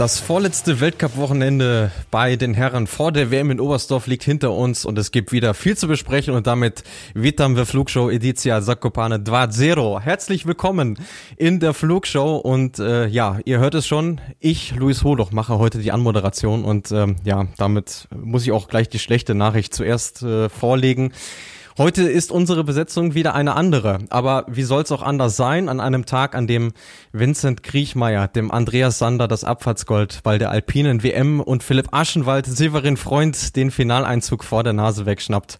Das vorletzte Weltcup-Wochenende bei den Herren vor der WM in Oberstdorf liegt hinter uns und es gibt wieder viel zu besprechen und damit witam wir Flugshow Editia Zakopane 2.0. Herzlich willkommen in der Flugshow und äh, ja, ihr hört es schon, ich, Luis Holoch, mache heute die Anmoderation und ähm, ja, damit muss ich auch gleich die schlechte Nachricht zuerst äh, vorlegen. Heute ist unsere Besetzung wieder eine andere. Aber wie soll es auch anders sein an einem Tag, an dem Vincent Kriechmeier dem Andreas Sander das Abfahrtsgold bei der Alpinen WM und Philipp Aschenwald Severin Freund den Finaleinzug vor der Nase wegschnappt?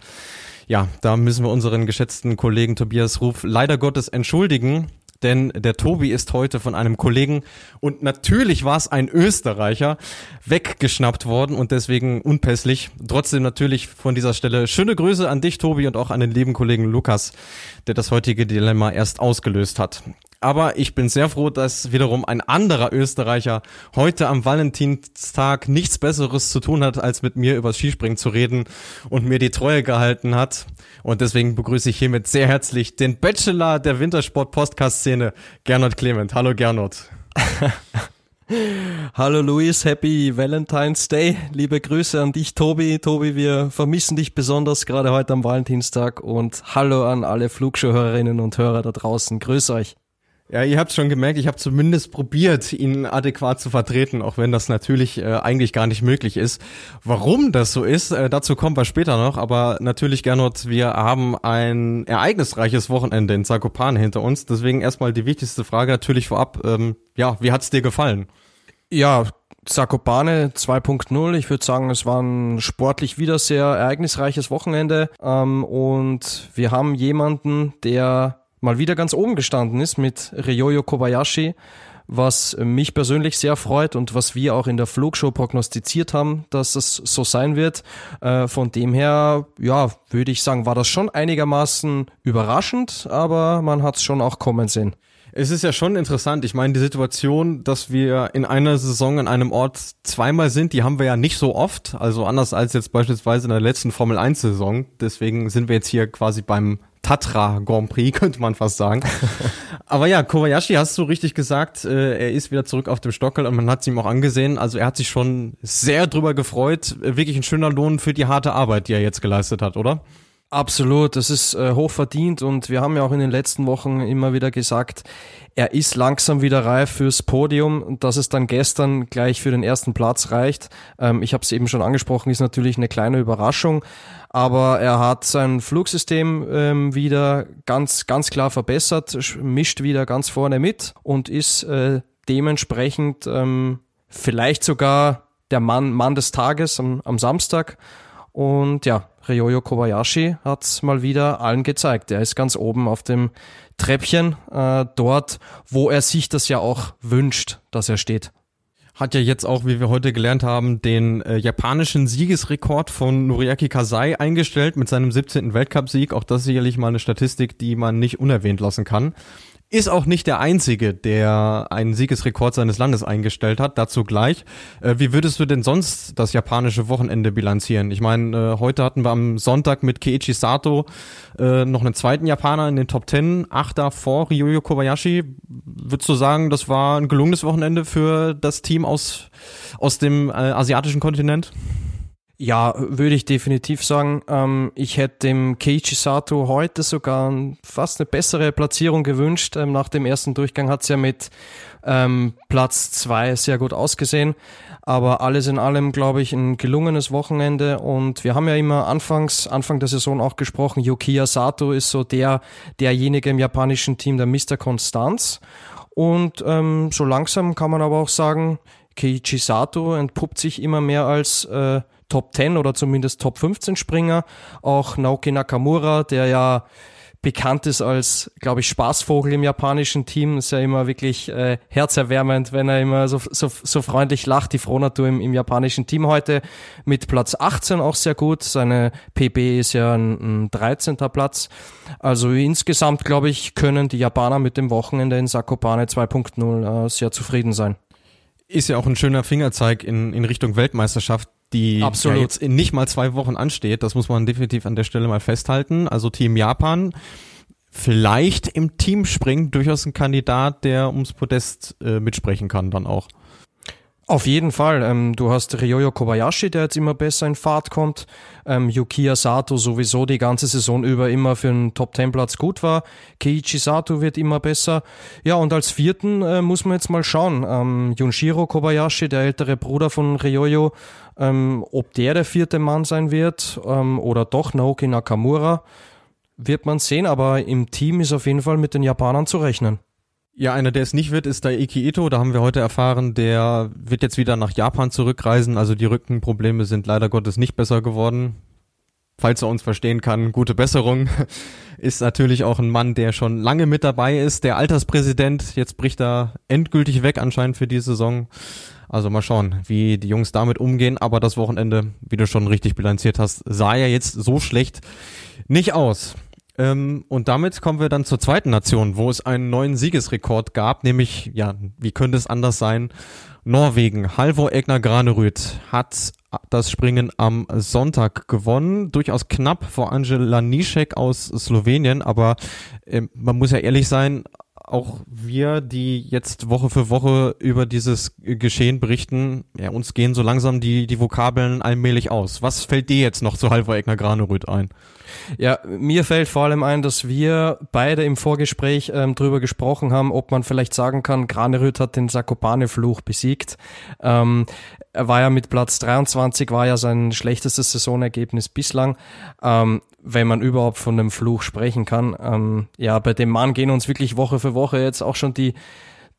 Ja, da müssen wir unseren geschätzten Kollegen Tobias Ruf leider Gottes entschuldigen denn der Tobi ist heute von einem Kollegen und natürlich war es ein Österreicher weggeschnappt worden und deswegen unpässlich. Trotzdem natürlich von dieser Stelle schöne Grüße an dich, Tobi, und auch an den lieben Kollegen Lukas, der das heutige Dilemma erst ausgelöst hat. Aber ich bin sehr froh, dass wiederum ein anderer Österreicher heute am Valentinstag nichts Besseres zu tun hat, als mit mir über Skispringen zu reden und mir die Treue gehalten hat. Und deswegen begrüße ich hiermit sehr herzlich den Bachelor der Wintersport-Podcast-Szene, Gernot Clement. Hallo Gernot. Hallo Luis, Happy Valentine's Day. Liebe Grüße an dich, Tobi. Tobi, wir vermissen dich besonders gerade heute am Valentinstag und hallo an alle Flugschuhhörerinnen und Hörer da draußen. Grüß euch. Ja, ihr habt schon gemerkt, ich habe zumindest probiert, ihn adäquat zu vertreten, auch wenn das natürlich äh, eigentlich gar nicht möglich ist. Warum das so ist, äh, dazu kommen wir später noch, aber natürlich, Gernot, wir haben ein ereignisreiches Wochenende in Zakopane hinter uns, deswegen erstmal die wichtigste Frage natürlich vorab, ähm, ja, wie hat's dir gefallen? Ja, Zakopane 2.0. Ich würde sagen, es war ein sportlich wieder sehr ereignisreiches Wochenende. Ähm, und wir haben jemanden, der mal wieder ganz oben gestanden ist mit Ryoyo Kobayashi, was mich persönlich sehr freut und was wir auch in der Flugshow prognostiziert haben, dass es so sein wird. Äh, von dem her, ja, würde ich sagen, war das schon einigermaßen überraschend, aber man hat es schon auch kommen sehen. Es ist ja schon interessant. Ich meine, die Situation, dass wir in einer Saison an einem Ort zweimal sind, die haben wir ja nicht so oft. Also anders als jetzt beispielsweise in der letzten Formel 1 Saison. Deswegen sind wir jetzt hier quasi beim Tatra Grand Prix, könnte man fast sagen. Aber ja, Kobayashi hast du richtig gesagt, äh, er ist wieder zurück auf dem Stockel und man hat es ihm auch angesehen. Also er hat sich schon sehr drüber gefreut. Wirklich ein schöner Lohn für die harte Arbeit, die er jetzt geleistet hat, oder? Absolut, das ist äh, hoch verdient und wir haben ja auch in den letzten Wochen immer wieder gesagt, er ist langsam wieder reif fürs Podium und dass es dann gestern gleich für den ersten Platz reicht. Ähm, ich habe es eben schon angesprochen, ist natürlich eine kleine Überraschung, aber er hat sein Flugsystem ähm, wieder ganz, ganz klar verbessert, mischt wieder ganz vorne mit und ist äh, dementsprechend ähm, vielleicht sogar der Mann, Mann des Tages am, am Samstag. Und ja, Ryoyo Kobayashi hat mal wieder allen gezeigt. Er ist ganz oben auf dem Treppchen, äh, dort, wo er sich das ja auch wünscht, dass er steht. Hat ja jetzt auch, wie wir heute gelernt haben, den äh, japanischen Siegesrekord von Noriaki Kasai eingestellt mit seinem 17. Weltcupsieg. Auch das sicherlich mal eine Statistik, die man nicht unerwähnt lassen kann. Ist auch nicht der Einzige, der einen Siegesrekord seines Landes eingestellt hat, dazu gleich. Äh, wie würdest du denn sonst das japanische Wochenende bilanzieren? Ich meine, äh, heute hatten wir am Sonntag mit Keiichi Sato äh, noch einen zweiten Japaner in den Top Ten, Achter vor Ryoyo Kobayashi. Würdest du sagen, das war ein gelungenes Wochenende für das Team aus, aus dem äh, asiatischen Kontinent? Ja, würde ich definitiv sagen. Ähm, ich hätte dem Keiichi Sato heute sogar fast eine bessere Platzierung gewünscht. Ähm, nach dem ersten Durchgang hat es ja mit ähm, Platz zwei sehr gut ausgesehen. Aber alles in allem, glaube ich, ein gelungenes Wochenende. Und wir haben ja immer anfangs, Anfang der Saison auch gesprochen, Yukiya Sato ist so der, derjenige im japanischen Team, der Mr. Konstanz. Und ähm, so langsam kann man aber auch sagen, Keiichi Sato entpuppt sich immer mehr als äh, Top 10 oder zumindest Top 15 Springer. Auch Naoki Nakamura, der ja bekannt ist als, glaube ich, Spaßvogel im japanischen Team. Ist ja immer wirklich äh, herzerwärmend, wenn er immer so, so, so freundlich lacht. Die Frohnatur im, im japanischen Team heute mit Platz 18 auch sehr gut. Seine PB ist ja ein, ein 13. Platz. Also insgesamt, glaube ich, können die Japaner mit dem Wochenende in Sakopane 2.0 äh, sehr zufrieden sein. Ist ja auch ein schöner Fingerzeig in, in Richtung Weltmeisterschaft, die Absolut. Ja jetzt in nicht mal zwei Wochen ansteht. Das muss man definitiv an der Stelle mal festhalten. Also Team Japan vielleicht im Teamspringen durchaus ein Kandidat, der ums Podest äh, mitsprechen kann dann auch. Auf jeden Fall. Ähm, du hast Ryoyo Kobayashi, der jetzt immer besser in Fahrt kommt. Ähm, Yukiya Sato sowieso die ganze Saison über immer für einen Top-10-Platz gut war. Keiichi Sato wird immer besser. Ja, und als vierten äh, muss man jetzt mal schauen. Ähm, Junshiro Kobayashi, der ältere Bruder von Ryoyo, ähm, ob der der vierte Mann sein wird ähm, oder doch Naoki Nakamura, wird man sehen. Aber im Team ist auf jeden Fall mit den Japanern zu rechnen. Ja, einer, der es nicht wird, ist Daiki Ito. Da haben wir heute erfahren, der wird jetzt wieder nach Japan zurückreisen. Also die Rückenprobleme sind leider Gottes nicht besser geworden. Falls er uns verstehen kann, gute Besserung. Ist natürlich auch ein Mann, der schon lange mit dabei ist. Der Alterspräsident, jetzt bricht er endgültig weg anscheinend für die Saison. Also mal schauen, wie die Jungs damit umgehen. Aber das Wochenende, wie du schon richtig bilanziert hast, sah ja jetzt so schlecht nicht aus. Ähm, und damit kommen wir dann zur zweiten Nation, wo es einen neuen Siegesrekord gab, nämlich, ja, wie könnte es anders sein? Norwegen. Halvor Egner Granerüth hat das Springen am Sonntag gewonnen, durchaus knapp vor Angela Nischek aus Slowenien, aber äh, man muss ja ehrlich sein, auch wir, die jetzt Woche für Woche über dieses Geschehen berichten, ja, uns gehen so langsam die, die Vokabeln allmählich aus. Was fällt dir jetzt noch zu Halvor Egner Granerüth ein? Ja, mir fällt vor allem ein, dass wir beide im Vorgespräch ähm, drüber gesprochen haben, ob man vielleicht sagen kann, Granerüth hat den Sakopane-Fluch besiegt. Ähm, er war ja mit Platz 23, war ja sein schlechtestes Saisonergebnis bislang, ähm, wenn man überhaupt von dem Fluch sprechen kann. Ähm, ja, bei dem Mann gehen uns wirklich Woche für Woche jetzt auch schon die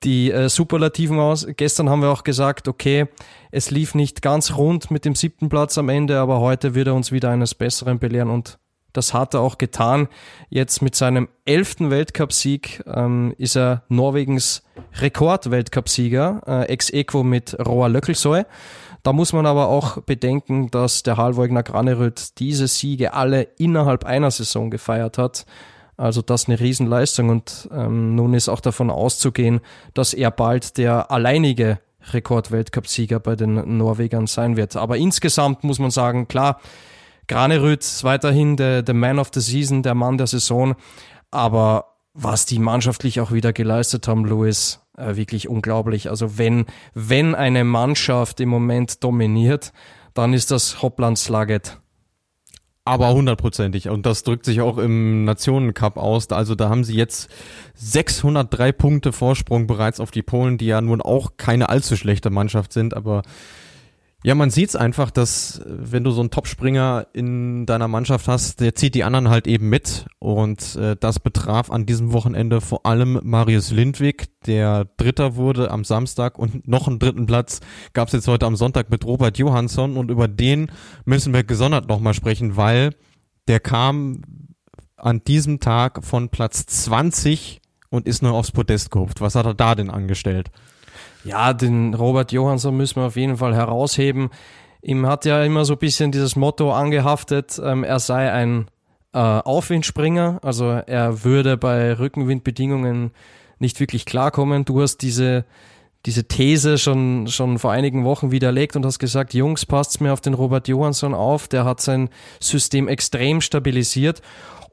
die äh, Superlativen aus. Gestern haben wir auch gesagt, okay, es lief nicht ganz rund mit dem siebten Platz am Ende, aber heute wird er uns wieder eines Besseren belehren und das hat er auch getan. Jetzt mit seinem elften Weltcupsieg ähm, ist er Norwegens Rekord-Weltcupsieger, äh, ex equo mit Roa Löckelsøy. Da muss man aber auch bedenken, dass der Halvogner Graneröd diese Siege alle innerhalb einer Saison gefeiert hat. Also das eine Riesenleistung und ähm, nun ist auch davon auszugehen, dass er bald der alleinige Rekord-Weltcupsieger bei den Norwegern sein wird. Aber insgesamt muss man sagen, klar, Granerüth ist weiterhin der, der Man of the Season, der Mann der Saison. Aber was die mannschaftlich auch wieder geleistet haben, Louis, äh, wirklich unglaublich. Also wenn, wenn eine Mannschaft im Moment dominiert, dann ist das Hopland Slaget. Aber hundertprozentig. Und das drückt sich auch im Nationencup aus. Also da haben sie jetzt 603 Punkte Vorsprung bereits auf die Polen, die ja nun auch keine allzu schlechte Mannschaft sind, aber ja, man sieht's einfach, dass wenn du so einen Topspringer in deiner Mannschaft hast, der zieht die anderen halt eben mit. Und äh, das betraf an diesem Wochenende vor allem Marius Lindwig, der Dritter wurde am Samstag und noch einen dritten Platz gab's jetzt heute am Sonntag mit Robert Johansson und über den müssen wir gesondert nochmal sprechen, weil der kam an diesem Tag von Platz 20 und ist nur aufs Podest gehupft. Was hat er da denn angestellt? Ja, den Robert Johansson müssen wir auf jeden Fall herausheben. Ihm hat ja immer so ein bisschen dieses Motto angehaftet, ähm, er sei ein äh, Aufwindspringer, also er würde bei Rückenwindbedingungen nicht wirklich klarkommen. Du hast diese, diese These schon, schon vor einigen Wochen widerlegt und hast gesagt, Jungs, passt's mir auf den Robert Johansson auf, der hat sein System extrem stabilisiert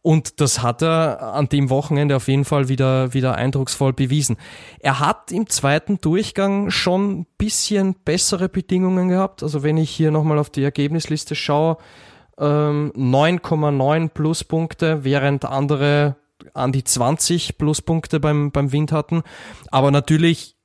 und das hat er an dem Wochenende auf jeden Fall wieder, wieder eindrucksvoll bewiesen. Er hat im zweiten Durchgang schon ein bisschen bessere Bedingungen gehabt. Also wenn ich hier nochmal auf die Ergebnisliste schaue, 9,9 ähm, Pluspunkte, während andere an die 20 Pluspunkte beim, beim Wind hatten. Aber natürlich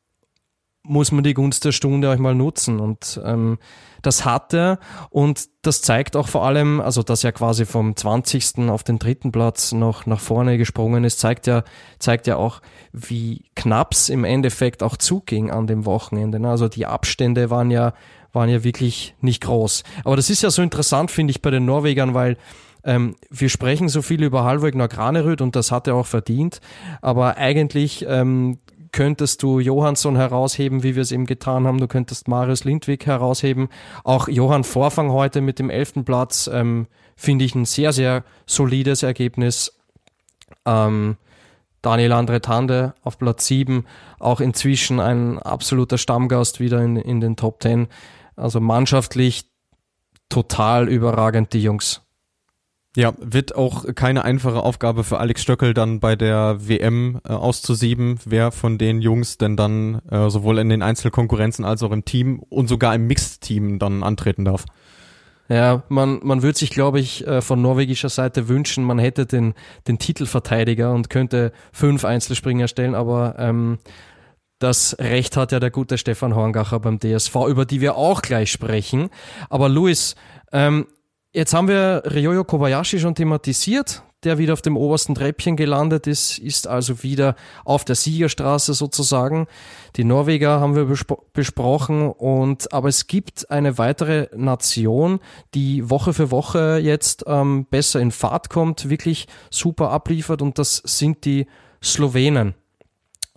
muss man die Gunst der Stunde auch mal nutzen. Und ähm, das hat er und das zeigt auch vor allem, also dass er quasi vom 20. auf den dritten Platz noch nach vorne gesprungen ist, zeigt ja, zeigt ja auch, wie knapp's im Endeffekt auch zuging an dem Wochenende. Ne? Also die Abstände waren ja, waren ja wirklich nicht groß. Aber das ist ja so interessant, finde ich, bei den Norwegern, weil ähm, wir sprechen so viel über Halvor nach Graneröd und das hat er auch verdient, aber eigentlich ähm, könntest du Johansson herausheben, wie wir es eben getan haben. Du könntest Marius Lindwig herausheben. Auch Johann Vorfang heute mit dem elften Platz ähm, finde ich ein sehr, sehr solides Ergebnis. Ähm, Daniel Andre Tande auf Platz 7, auch inzwischen ein absoluter Stammgast wieder in, in den Top 10. Also mannschaftlich total überragend, die Jungs. Ja, wird auch keine einfache Aufgabe für Alex Stöckel dann bei der WM äh, auszusieben, wer von den Jungs denn dann äh, sowohl in den Einzelkonkurrenzen als auch im Team und sogar im Mixed-Team dann antreten darf. Ja, man, man würde sich, glaube ich, äh, von norwegischer Seite wünschen, man hätte den, den Titelverteidiger und könnte fünf Einzelspringer stellen, aber ähm, das Recht hat ja der gute Stefan Horngacher beim DSV, über die wir auch gleich sprechen. Aber Luis, ähm, jetzt haben wir Ryoyo Kobayashi schon thematisiert der wieder auf dem obersten Treppchen gelandet ist, ist also wieder auf der Siegerstraße sozusagen. Die Norweger haben wir bespro besprochen und aber es gibt eine weitere Nation, die Woche für Woche jetzt ähm, besser in Fahrt kommt, wirklich super abliefert und das sind die Slowenen.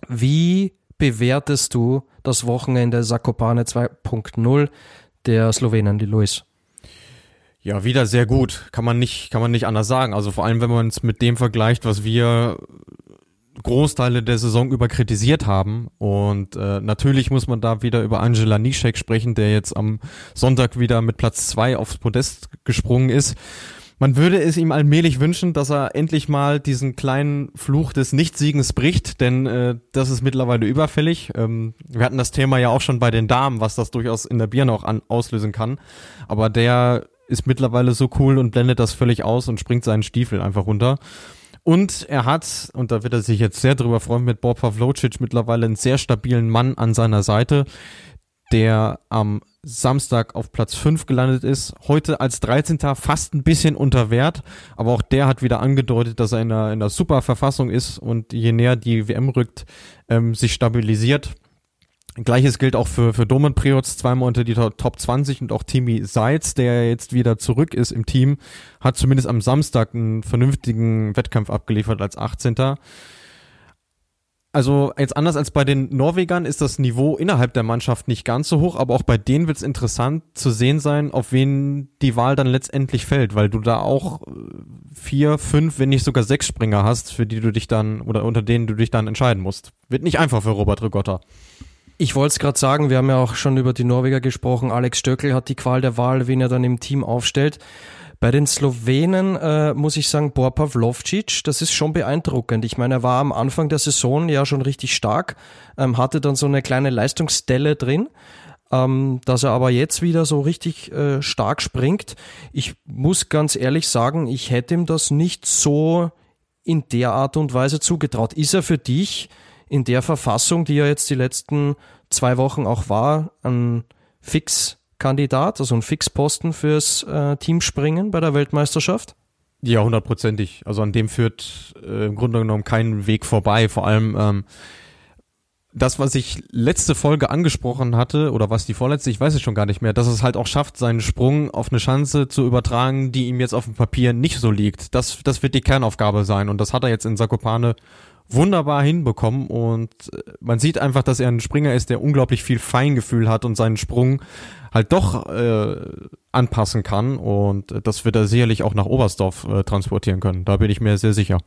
Wie bewertest du das Wochenende Sakopane 2.0 der Slowenen, die Luis? Ja, wieder sehr gut. Kann man nicht, kann man nicht anders sagen. Also vor allem, wenn man es mit dem vergleicht, was wir Großteile der Saison über kritisiert haben. Und äh, natürlich muss man da wieder über Angela Nischek sprechen, der jetzt am Sonntag wieder mit Platz zwei aufs Podest gesprungen ist. Man würde es ihm allmählich wünschen, dass er endlich mal diesen kleinen Fluch des Nichtsiegens bricht, denn äh, das ist mittlerweile überfällig. Ähm, wir hatten das Thema ja auch schon bei den Damen, was das durchaus in der Birne auch an, auslösen kann. Aber der ist mittlerweile so cool und blendet das völlig aus und springt seinen Stiefel einfach runter. Und er hat, und da wird er sich jetzt sehr drüber freuen, mit Bob Pavlocic mittlerweile einen sehr stabilen Mann an seiner Seite, der am Samstag auf Platz 5 gelandet ist. Heute als 13. fast ein bisschen unter Wert, aber auch der hat wieder angedeutet, dass er in einer, in einer super Verfassung ist und je näher die WM rückt, ähm, sich stabilisiert. Gleiches gilt auch für, für Domen Priots, zweimal unter die Top 20 und auch Timmy Seitz, der jetzt wieder zurück ist im Team, hat zumindest am Samstag einen vernünftigen Wettkampf abgeliefert als 18. Also jetzt anders als bei den Norwegern ist das Niveau innerhalb der Mannschaft nicht ganz so hoch, aber auch bei denen wird es interessant zu sehen sein, auf wen die Wahl dann letztendlich fällt, weil du da auch vier, fünf, wenn nicht sogar sechs Springer hast, für die du dich dann oder unter denen du dich dann entscheiden musst. Wird nicht einfach für Robert Rigotta. Ich wollte es gerade sagen, wir haben ja auch schon über die Norweger gesprochen. Alex Stöckel hat die Qual der Wahl, wen er dann im Team aufstellt. Bei den Slowenen äh, muss ich sagen, Bor Pavlovcic, das ist schon beeindruckend. Ich meine, er war am Anfang der Saison ja schon richtig stark, ähm, hatte dann so eine kleine Leistungsstelle drin. Ähm, dass er aber jetzt wieder so richtig äh, stark springt. Ich muss ganz ehrlich sagen, ich hätte ihm das nicht so in der Art und Weise zugetraut. Ist er für dich in der Verfassung, die ja jetzt die letzten zwei Wochen auch war, ein Fixkandidat, also ein Fixposten fürs äh, Teamspringen bei der Weltmeisterschaft? Ja, hundertprozentig. Also an dem führt äh, im Grunde genommen kein Weg vorbei. Vor allem ähm, das, was ich letzte Folge angesprochen hatte, oder was die vorletzte, ich weiß es schon gar nicht mehr, dass es halt auch schafft, seinen Sprung auf eine Chance zu übertragen, die ihm jetzt auf dem Papier nicht so liegt. Das, das wird die Kernaufgabe sein. Und das hat er jetzt in Sakopane wunderbar hinbekommen und äh, man sieht einfach, dass er ein Springer ist, der unglaublich viel Feingefühl hat und seinen Sprung halt doch äh, anpassen kann und das wird er sicherlich auch nach Oberstdorf äh, transportieren können. Da bin ich mir sehr sicher.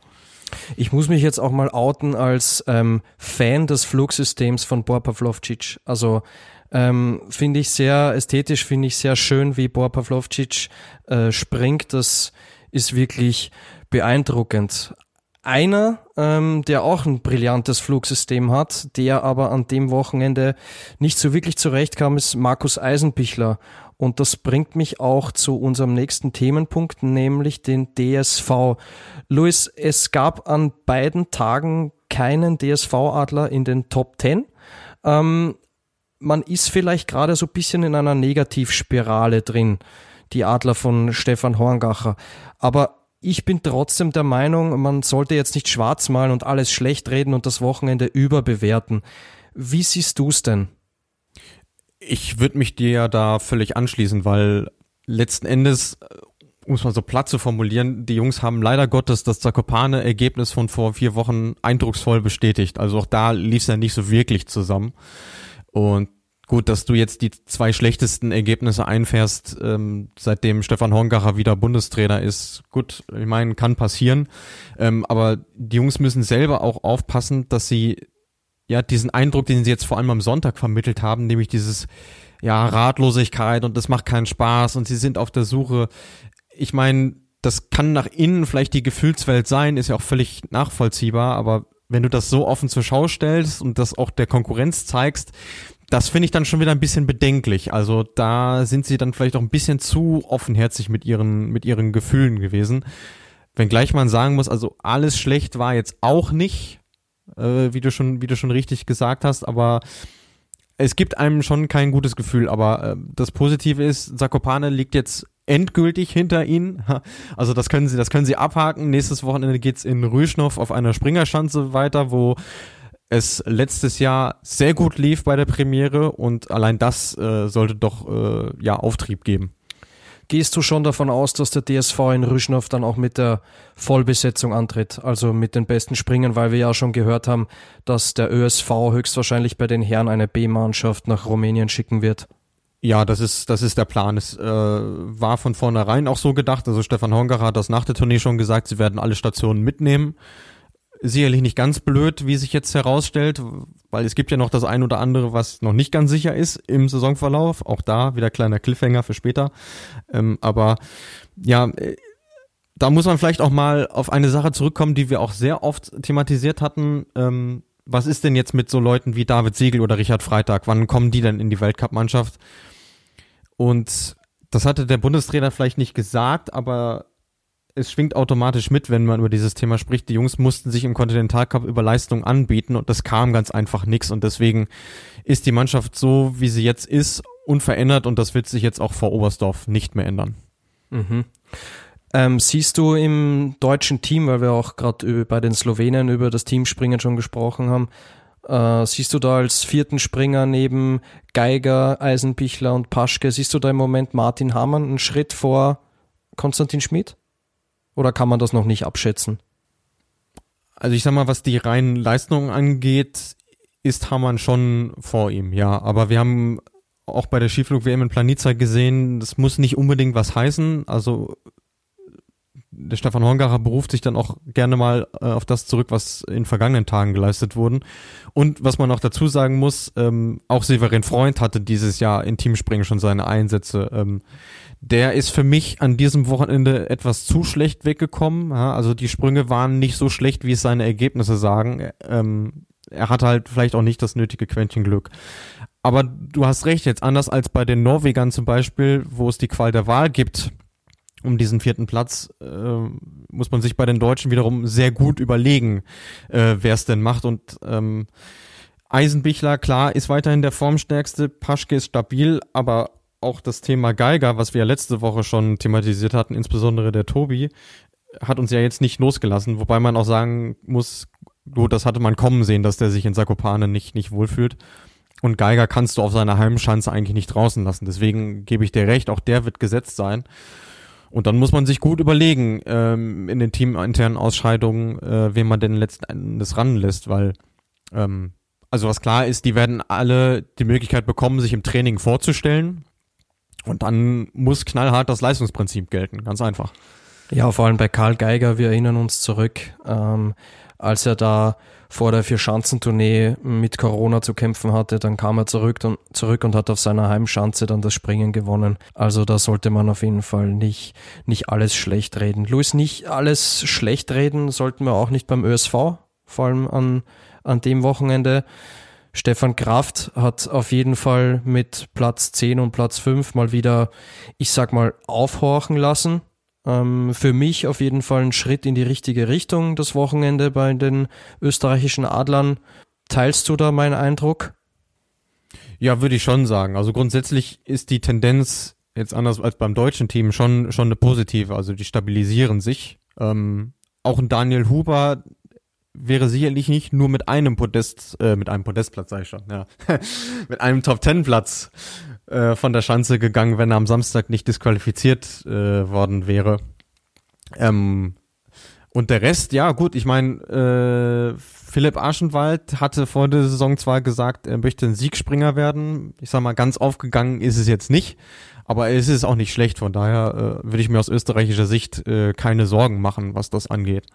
Ich muss mich jetzt auch mal outen als ähm, Fan des Flugsystems von Bor Pavlovcic. Also ähm, finde ich sehr ästhetisch, finde ich sehr schön, wie Bor Pavlovcic äh, springt. Das ist wirklich beeindruckend. Einer, ähm, der auch ein brillantes Flugsystem hat, der aber an dem Wochenende nicht so wirklich zurechtkam, ist Markus Eisenbichler. Und das bringt mich auch zu unserem nächsten Themenpunkt, nämlich den DSV. Luis, es gab an beiden Tagen keinen DSV-Adler in den Top 10. Ähm, man ist vielleicht gerade so ein bisschen in einer Negativspirale drin, die Adler von Stefan Horngacher. Aber ich bin trotzdem der Meinung, man sollte jetzt nicht schwarz malen und alles schlecht reden und das Wochenende überbewerten. Wie siehst du es denn? Ich würde mich dir ja da völlig anschließen, weil letzten Endes um es mal so platt zu formulieren, die Jungs haben leider Gottes das Zakopane-Ergebnis von vor vier Wochen eindrucksvoll bestätigt. Also auch da lief es ja nicht so wirklich zusammen. Und gut, dass du jetzt die zwei schlechtesten Ergebnisse einfährst, ähm, seitdem Stefan Horngacher wieder Bundestrainer ist. Gut, ich meine, kann passieren. Ähm, aber die Jungs müssen selber auch aufpassen, dass sie ja diesen Eindruck, den sie jetzt vor allem am Sonntag vermittelt haben, nämlich dieses ja Ratlosigkeit und das macht keinen Spaß und sie sind auf der Suche. Ich meine, das kann nach innen vielleicht die Gefühlswelt sein, ist ja auch völlig nachvollziehbar, aber wenn du das so offen zur Schau stellst und das auch der Konkurrenz zeigst, das finde ich dann schon wieder ein bisschen bedenklich. Also da sind sie dann vielleicht auch ein bisschen zu offenherzig mit ihren, mit ihren Gefühlen gewesen. Wenngleich man sagen muss, also alles schlecht war jetzt auch nicht, äh, wie du schon, wie du schon richtig gesagt hast, aber es gibt einem schon kein gutes Gefühl. Aber äh, das Positive ist, Zakopane liegt jetzt endgültig hinter ihnen. Also das können sie, das können sie abhaken. Nächstes Wochenende geht's in Rüschnow auf einer Springerschanze weiter, wo es letztes Jahr sehr gut lief bei der Premiere und allein das äh, sollte doch äh, ja Auftrieb geben. Gehst du schon davon aus, dass der DSV in Rüschnow dann auch mit der Vollbesetzung antritt, also mit den besten Springen, weil wir ja schon gehört haben, dass der ÖSV höchstwahrscheinlich bei den Herren eine B-Mannschaft nach Rumänien schicken wird? Ja, das ist, das ist der Plan. Es äh, war von vornherein auch so gedacht. Also Stefan Hongacher hat das nach der Tournee schon gesagt, sie werden alle Stationen mitnehmen sicherlich nicht ganz blöd, wie sich jetzt herausstellt, weil es gibt ja noch das ein oder andere, was noch nicht ganz sicher ist im Saisonverlauf. Auch da wieder kleiner Cliffhanger für später. Ähm, aber ja, äh, da muss man vielleicht auch mal auf eine Sache zurückkommen, die wir auch sehr oft thematisiert hatten. Ähm, was ist denn jetzt mit so Leuten wie David Siegel oder Richard Freitag? Wann kommen die denn in die Weltcup-Mannschaft? Und das hatte der Bundestrainer vielleicht nicht gesagt, aber es schwingt automatisch mit, wenn man über dieses Thema spricht. Die Jungs mussten sich im Continental Cup über Leistung anbieten und das kam ganz einfach nix und deswegen ist die Mannschaft so, wie sie jetzt ist, unverändert und das wird sich jetzt auch vor Oberstdorf nicht mehr ändern. Mhm. Ähm, siehst du im deutschen Team, weil wir auch gerade bei den Slowenen über das Teamspringen schon gesprochen haben, äh, siehst du da als vierten Springer neben Geiger, Eisenbichler und Paschke, siehst du da im Moment Martin Hamann einen Schritt vor Konstantin Schmid? Oder kann man das noch nicht abschätzen? Also ich sag mal, was die reinen Leistungen angeht, ist Hamann schon vor ihm, ja. Aber wir haben auch bei der Skiflug-WM in Planica gesehen, das muss nicht unbedingt was heißen. Also der Stefan Hongacher beruft sich dann auch gerne mal äh, auf das zurück, was in vergangenen Tagen geleistet wurden. Und was man auch dazu sagen muss, ähm, auch Severin Freund hatte dieses Jahr in Teamspringen schon seine Einsätze. Ähm, der ist für mich an diesem Wochenende etwas zu schlecht weggekommen. Ja, also die Sprünge waren nicht so schlecht, wie es seine Ergebnisse sagen. Ähm, er hat halt vielleicht auch nicht das nötige Quäntchen Glück. Aber du hast recht, jetzt anders als bei den Norwegern zum Beispiel, wo es die Qual der Wahl gibt, um diesen vierten Platz, äh, muss man sich bei den Deutschen wiederum sehr gut überlegen, äh, wer es denn macht. Und ähm, Eisenbichler, klar, ist weiterhin der formstärkste, Paschke ist stabil, aber auch das Thema Geiger, was wir ja letzte Woche schon thematisiert hatten, insbesondere der Tobi, hat uns ja jetzt nicht losgelassen, wobei man auch sagen muss, gut, das hatte man kommen sehen, dass der sich in Sakopane nicht, nicht wohlfühlt. Und Geiger kannst du auf seiner Heimschanze eigentlich nicht draußen lassen. Deswegen gebe ich dir recht, auch der wird gesetzt sein. Und dann muss man sich gut überlegen, ähm, in den teaminternen Ausscheidungen, äh, wen man denn letzten Endes ranlässt, weil, ähm, also was klar ist, die werden alle die Möglichkeit bekommen, sich im Training vorzustellen. Und dann muss knallhart das Leistungsprinzip gelten, ganz einfach. Ja, vor allem bei Karl Geiger, wir erinnern uns zurück, ähm, als er da vor der Vierschanzentournee mit Corona zu kämpfen hatte, dann kam er zurück und, zurück und hat auf seiner Heimschanze dann das Springen gewonnen. Also da sollte man auf jeden Fall nicht, nicht alles schlecht reden. Luis, nicht alles schlecht reden sollten wir auch nicht beim ÖSV, vor allem an, an dem Wochenende. Stefan Kraft hat auf jeden Fall mit Platz 10 und Platz 5 mal wieder, ich sag mal, aufhorchen lassen. Ähm, für mich auf jeden Fall ein Schritt in die richtige Richtung das Wochenende bei den österreichischen Adlern. Teilst du da meinen Eindruck? Ja, würde ich schon sagen. Also grundsätzlich ist die Tendenz jetzt anders als beim deutschen Team schon, schon eine positive. Also die stabilisieren sich. Ähm, auch ein Daniel Huber, wäre sicherlich nicht nur mit einem Podest, äh, mit einem Podestplatz, sag ich schon, ja, mit einem Top Ten Platz äh, von der Schanze gegangen, wenn er am Samstag nicht disqualifiziert äh, worden wäre. Ähm, und der Rest, ja gut, ich meine, äh, Philipp Aschenwald hatte vor der Saison zwar gesagt, er möchte ein Siegspringer werden. Ich sag mal, ganz aufgegangen ist es jetzt nicht, aber es ist auch nicht schlecht. Von daher äh, würde ich mir aus österreichischer Sicht äh, keine Sorgen machen, was das angeht.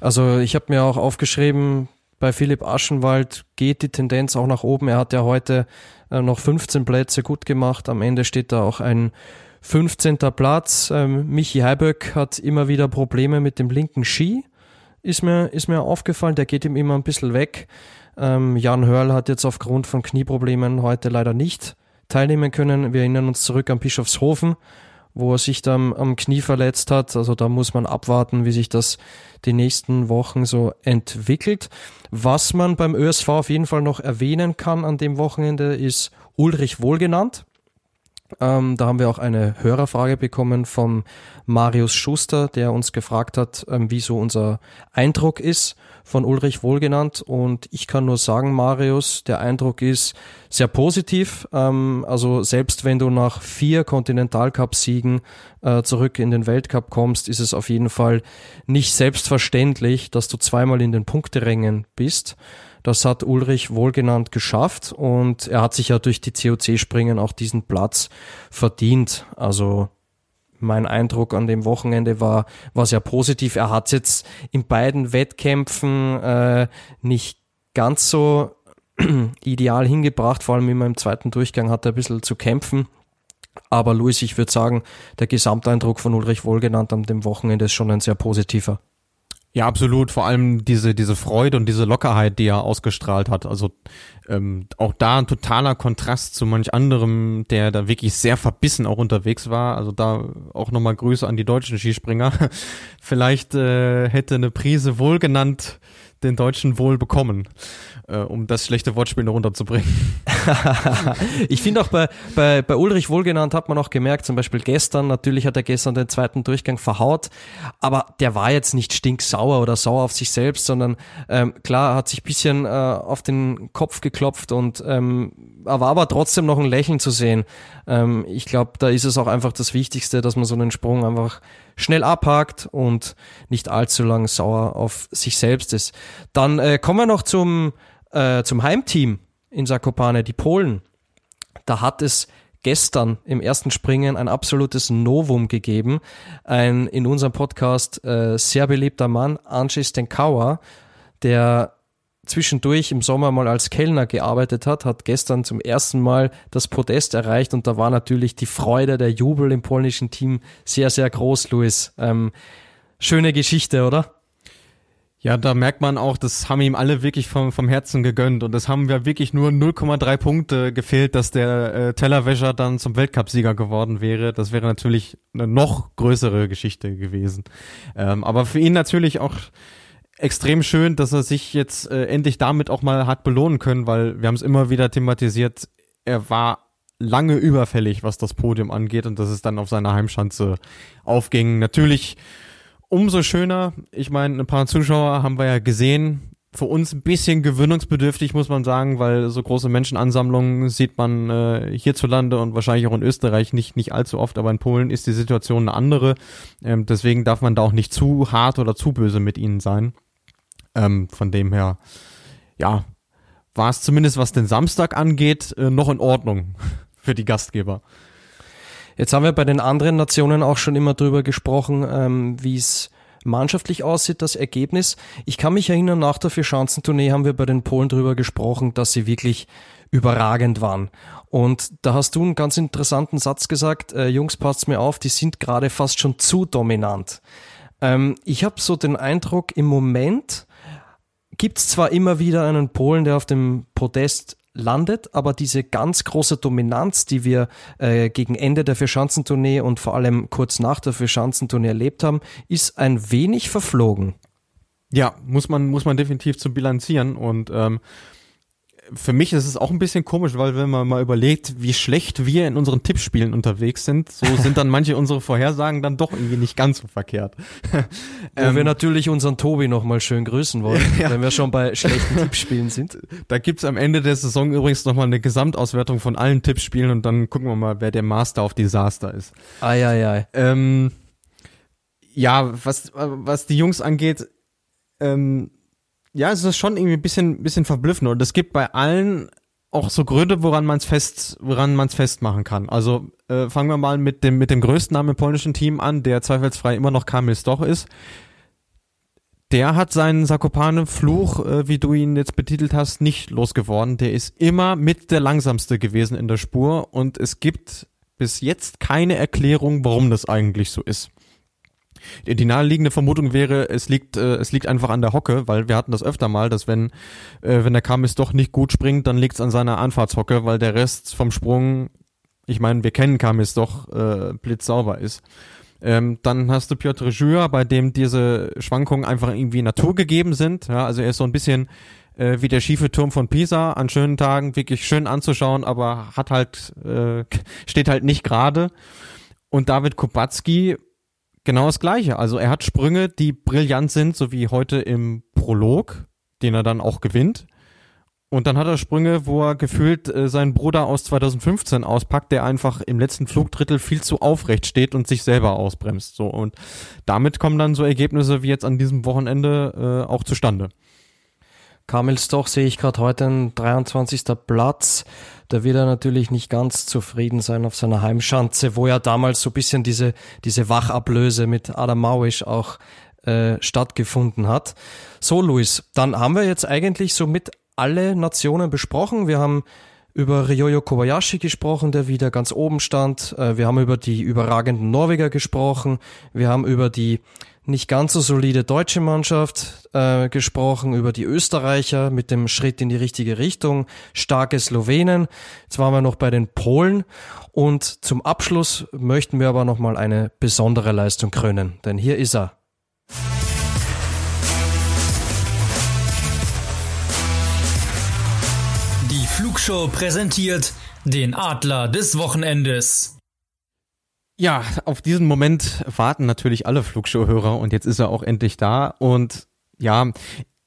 Also ich habe mir auch aufgeschrieben, bei Philipp Aschenwald geht die Tendenz auch nach oben. Er hat ja heute äh, noch 15 Plätze gut gemacht. Am Ende steht da auch ein 15. Platz. Ähm, Michi Heiböck hat immer wieder Probleme mit dem linken Ski ist mir, ist mir aufgefallen, der geht ihm immer ein bisschen weg. Ähm, Jan Hörl hat jetzt aufgrund von Knieproblemen heute leider nicht teilnehmen können. Wir erinnern uns zurück an Bischofshofen, wo er sich dann am Knie verletzt hat. Also da muss man abwarten, wie sich das die nächsten Wochen so entwickelt. Was man beim ÖSV auf jeden Fall noch erwähnen kann an dem Wochenende ist Ulrich Wohlgenannt. Ähm, da haben wir auch eine Hörerfrage bekommen von Marius Schuster, der uns gefragt hat, ähm, wie so unser Eindruck ist von Ulrich Wohlgenannt. Und ich kann nur sagen, Marius, der Eindruck ist sehr positiv. Ähm, also selbst wenn du nach vier Kontinentalcup-Siegen äh, zurück in den Weltcup kommst, ist es auf jeden Fall nicht selbstverständlich, dass du zweimal in den Punkterängen bist. Das hat Ulrich wohlgenannt geschafft und er hat sich ja durch die COC-Springen auch diesen Platz verdient. Also mein Eindruck an dem Wochenende war, war sehr positiv. Er hat jetzt in beiden Wettkämpfen äh, nicht ganz so ideal hingebracht, vor allem in meinem zweiten Durchgang hat er ein bisschen zu kämpfen. Aber Luis, ich würde sagen, der Gesamteindruck von Ulrich Wohlgenannt an dem Wochenende ist schon ein sehr positiver. Ja, absolut. Vor allem diese, diese Freude und diese Lockerheit, die er ausgestrahlt hat. Also ähm, auch da ein totaler Kontrast zu manch anderem, der da wirklich sehr verbissen auch unterwegs war. Also da auch nochmal Grüße an die deutschen Skispringer. Vielleicht äh, hätte eine Prise wohlgenannt den Deutschen wohl bekommen, äh, um das schlechte Wortspiel noch runterzubringen. ich finde auch bei, bei, bei Ulrich Wohlgenannt hat man auch gemerkt, zum Beispiel gestern, natürlich hat er gestern den zweiten Durchgang verhaut, aber der war jetzt nicht stinksauer oder sauer auf sich selbst, sondern ähm, klar, hat sich bisschen äh, auf den Kopf geklopft und ähm, war aber trotzdem noch ein Lächeln zu sehen. Ähm, ich glaube, da ist es auch einfach das Wichtigste, dass man so einen Sprung einfach schnell abhakt und nicht allzu lang sauer auf sich selbst ist. Dann äh, kommen wir noch zum, äh, zum Heimteam in Zakopane, die Polen. Da hat es gestern im ersten Springen ein absolutes Novum gegeben. Ein in unserem Podcast äh, sehr beliebter Mann, Andrzej Stenkauer, der zwischendurch im Sommer mal als Kellner gearbeitet hat, hat gestern zum ersten Mal das Podest erreicht und da war natürlich die Freude, der Jubel im polnischen Team sehr, sehr groß, Luis. Ähm, schöne Geschichte, oder? Ja, da merkt man auch, das haben ihm alle wirklich vom, vom Herzen gegönnt und es haben wir wirklich nur 0,3 Punkte gefehlt, dass der äh, Tellerwäscher dann zum Weltcupsieger geworden wäre. Das wäre natürlich eine noch größere Geschichte gewesen. Ähm, aber für ihn natürlich auch extrem schön, dass er sich jetzt äh, endlich damit auch mal hat belohnen können, weil wir haben es immer wieder thematisiert, er war lange überfällig, was das Podium angeht und dass es dann auf seiner Heimschanze aufging. Natürlich umso schöner. Ich meine, ein paar Zuschauer haben wir ja gesehen. Für uns ein bisschen gewöhnungsbedürftig, muss man sagen, weil so große Menschenansammlungen sieht man äh, hierzulande und wahrscheinlich auch in Österreich nicht, nicht allzu oft, aber in Polen ist die Situation eine andere. Ähm, deswegen darf man da auch nicht zu hart oder zu böse mit ihnen sein. Ähm, von dem her, ja, war es zumindest, was den Samstag angeht, äh, noch in Ordnung für die Gastgeber. Jetzt haben wir bei den anderen Nationen auch schon immer drüber gesprochen, ähm, wie es mannschaftlich aussieht, das Ergebnis. Ich kann mich erinnern, nach der Vierschanzentournee haben wir bei den Polen drüber gesprochen, dass sie wirklich überragend waren. Und da hast du einen ganz interessanten Satz gesagt, äh, Jungs, passt mir auf, die sind gerade fast schon zu dominant. Ähm, ich habe so den Eindruck, im Moment gibt es zwar immer wieder einen Polen, der auf dem Podest landet, aber diese ganz große Dominanz, die wir äh, gegen Ende der Vierschanzentournee und vor allem kurz nach der Vierschanzentournee erlebt haben, ist ein wenig verflogen. Ja, muss man, muss man definitiv zu bilanzieren und ähm, für mich ist es auch ein bisschen komisch, weil wenn man mal überlegt, wie schlecht wir in unseren Tippspielen unterwegs sind, so sind dann manche unsere Vorhersagen dann doch irgendwie nicht ganz so verkehrt. Wo ähm, wir natürlich unseren Tobi nochmal schön grüßen wollen, ja. wenn wir schon bei schlechten Tippspielen sind. Da gibt's am Ende der Saison übrigens nochmal eine Gesamtauswertung von allen Tippspielen und dann gucken wir mal, wer der Master of Disaster ist. Ei, ei, ei. Ähm, ja, was, was die Jungs angeht, ähm, ja, es ist schon irgendwie ein bisschen, bisschen verblüffend und es gibt bei allen auch so Gründe, woran man es fest, festmachen kann. Also äh, fangen wir mal mit dem mit dem größten Namen im polnischen Team an, der zweifelsfrei immer noch Kamil Stoch ist. Der hat seinen Sakopane-Fluch, äh, wie du ihn jetzt betitelt hast, nicht losgeworden. Der ist immer mit der langsamste gewesen in der Spur und es gibt bis jetzt keine Erklärung, warum das eigentlich so ist. Die naheliegende Vermutung wäre, es liegt, äh, es liegt einfach an der Hocke, weil wir hatten das öfter mal, dass wenn, äh, wenn der Kamis doch nicht gut springt, dann liegt es an seiner Anfahrtshocke, weil der Rest vom Sprung, ich meine, wir kennen Kamis doch, äh, blitzsauber ist. Ähm, dann hast du Piotr Jura, bei dem diese Schwankungen einfach irgendwie naturgegeben sind. Ja, also er ist so ein bisschen äh, wie der schiefe Turm von Pisa, an schönen Tagen wirklich schön anzuschauen, aber hat halt, äh, steht halt nicht gerade. Und David Kubacki genau das Gleiche. Also er hat Sprünge, die brillant sind, so wie heute im Prolog, den er dann auch gewinnt. Und dann hat er Sprünge, wo er gefühlt äh, seinen Bruder aus 2015 auspackt, der einfach im letzten Flugdrittel viel zu aufrecht steht und sich selber ausbremst. So und damit kommen dann so Ergebnisse wie jetzt an diesem Wochenende äh, auch zustande. Kamels doch sehe ich gerade heute ein 23. Platz. Da wird er natürlich nicht ganz zufrieden sein auf seiner Heimschanze, wo ja damals so ein bisschen diese, diese Wachablöse mit Adam Mauisch auch äh, stattgefunden hat. So, Luis, dann haben wir jetzt eigentlich so mit alle Nationen besprochen. Wir haben über Ryoyo Kobayashi gesprochen, der wieder ganz oben stand. Äh, wir haben über die überragenden Norweger gesprochen. Wir haben über die nicht ganz so solide deutsche Mannschaft äh, gesprochen, über die Österreicher mit dem Schritt in die richtige Richtung, starke Slowenen. Jetzt waren wir noch bei den Polen und zum Abschluss möchten wir aber nochmal eine besondere Leistung krönen, denn hier ist er. Die Flugshow präsentiert den Adler des Wochenendes. Ja, auf diesen Moment warten natürlich alle Flugshow-Hörer und jetzt ist er auch endlich da. Und ja,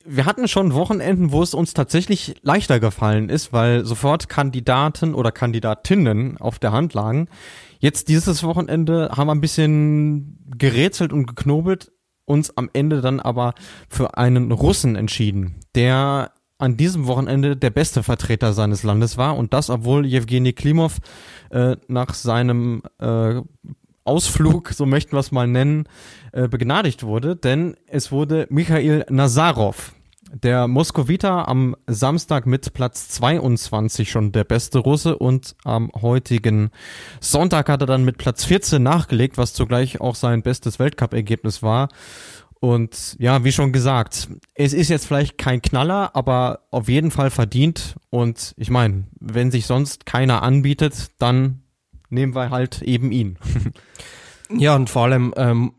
wir hatten schon Wochenenden, wo es uns tatsächlich leichter gefallen ist, weil sofort Kandidaten oder Kandidatinnen auf der Hand lagen. Jetzt dieses Wochenende haben wir ein bisschen gerätselt und geknobelt, uns am Ende dann aber für einen Russen entschieden, der an diesem Wochenende der beste Vertreter seines Landes war und das, obwohl Jewgeni Klimov äh, nach seinem äh, Ausflug, so möchten wir es mal nennen, äh, begnadigt wurde, denn es wurde Michail Nazarov, der Moskowiter am Samstag mit Platz 22 schon der beste Russe und am heutigen Sonntag hat er dann mit Platz 14 nachgelegt, was zugleich auch sein bestes Weltcup-Ergebnis war. Und ja, wie schon gesagt, es ist jetzt vielleicht kein Knaller, aber auf jeden Fall verdient. Und ich meine, wenn sich sonst keiner anbietet, dann nehmen wir halt eben ihn. ja, und vor allem ähm,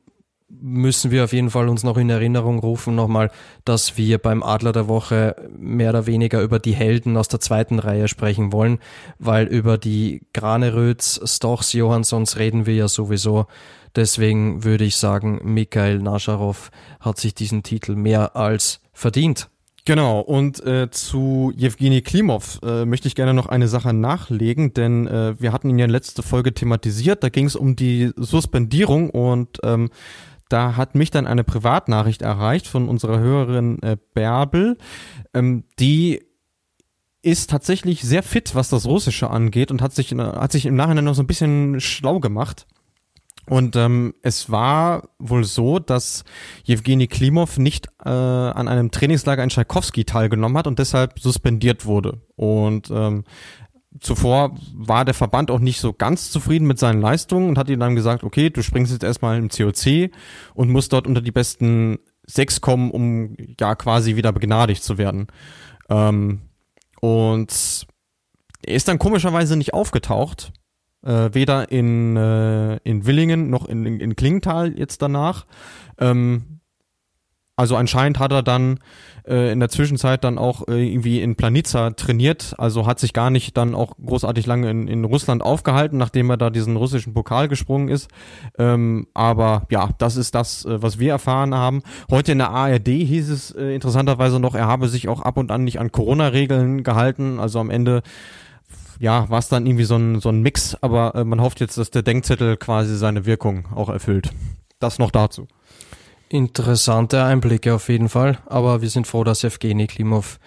müssen wir auf jeden Fall uns noch in Erinnerung rufen nochmal, dass wir beim Adler der Woche mehr oder weniger über die Helden aus der zweiten Reihe sprechen wollen, weil über die Graneröds, Stochs, Johanssons reden wir ja sowieso Deswegen würde ich sagen, Mikhail Nascharov hat sich diesen Titel mehr als verdient. Genau, und äh, zu Jewgeni Klimov äh, möchte ich gerne noch eine Sache nachlegen, denn äh, wir hatten ihn ja in letzter Folge thematisiert, da ging es um die Suspendierung und ähm, da hat mich dann eine Privatnachricht erreicht von unserer Hörerin äh, Bärbel, ähm, die ist tatsächlich sehr fit, was das Russische angeht und hat sich, hat sich im Nachhinein noch so ein bisschen schlau gemacht. Und ähm, es war wohl so, dass Jewgeni Klimov nicht äh, an einem Trainingslager in Tschaikowski teilgenommen hat und deshalb suspendiert wurde. Und ähm, zuvor war der Verband auch nicht so ganz zufrieden mit seinen Leistungen und hat ihm dann gesagt, okay, du springst jetzt erstmal im COC und musst dort unter die besten sechs kommen, um ja quasi wieder begnadigt zu werden. Ähm, und er ist dann komischerweise nicht aufgetaucht äh, weder in, äh, in Willingen noch in, in, in Klingenthal jetzt danach. Ähm, Also anscheinend hat er dann äh, in der Zwischenzeit dann auch äh, irgendwie in Planica trainiert, also hat sich gar nicht dann auch großartig lange in, in Russland aufgehalten, nachdem er da diesen russischen Pokal gesprungen ist. Ähm, aber ja, das ist das, äh, was wir erfahren haben. Heute in der ARD hieß es äh, interessanterweise noch, er habe sich auch ab und an nicht an Corona-Regeln gehalten. Also am Ende ja, war es dann irgendwie so ein, so ein Mix, aber äh, man hofft jetzt, dass der Denkzettel quasi seine Wirkung auch erfüllt. Das noch dazu. Interessante Einblicke auf jeden Fall, aber wir sind froh, dass Evgeny Klimov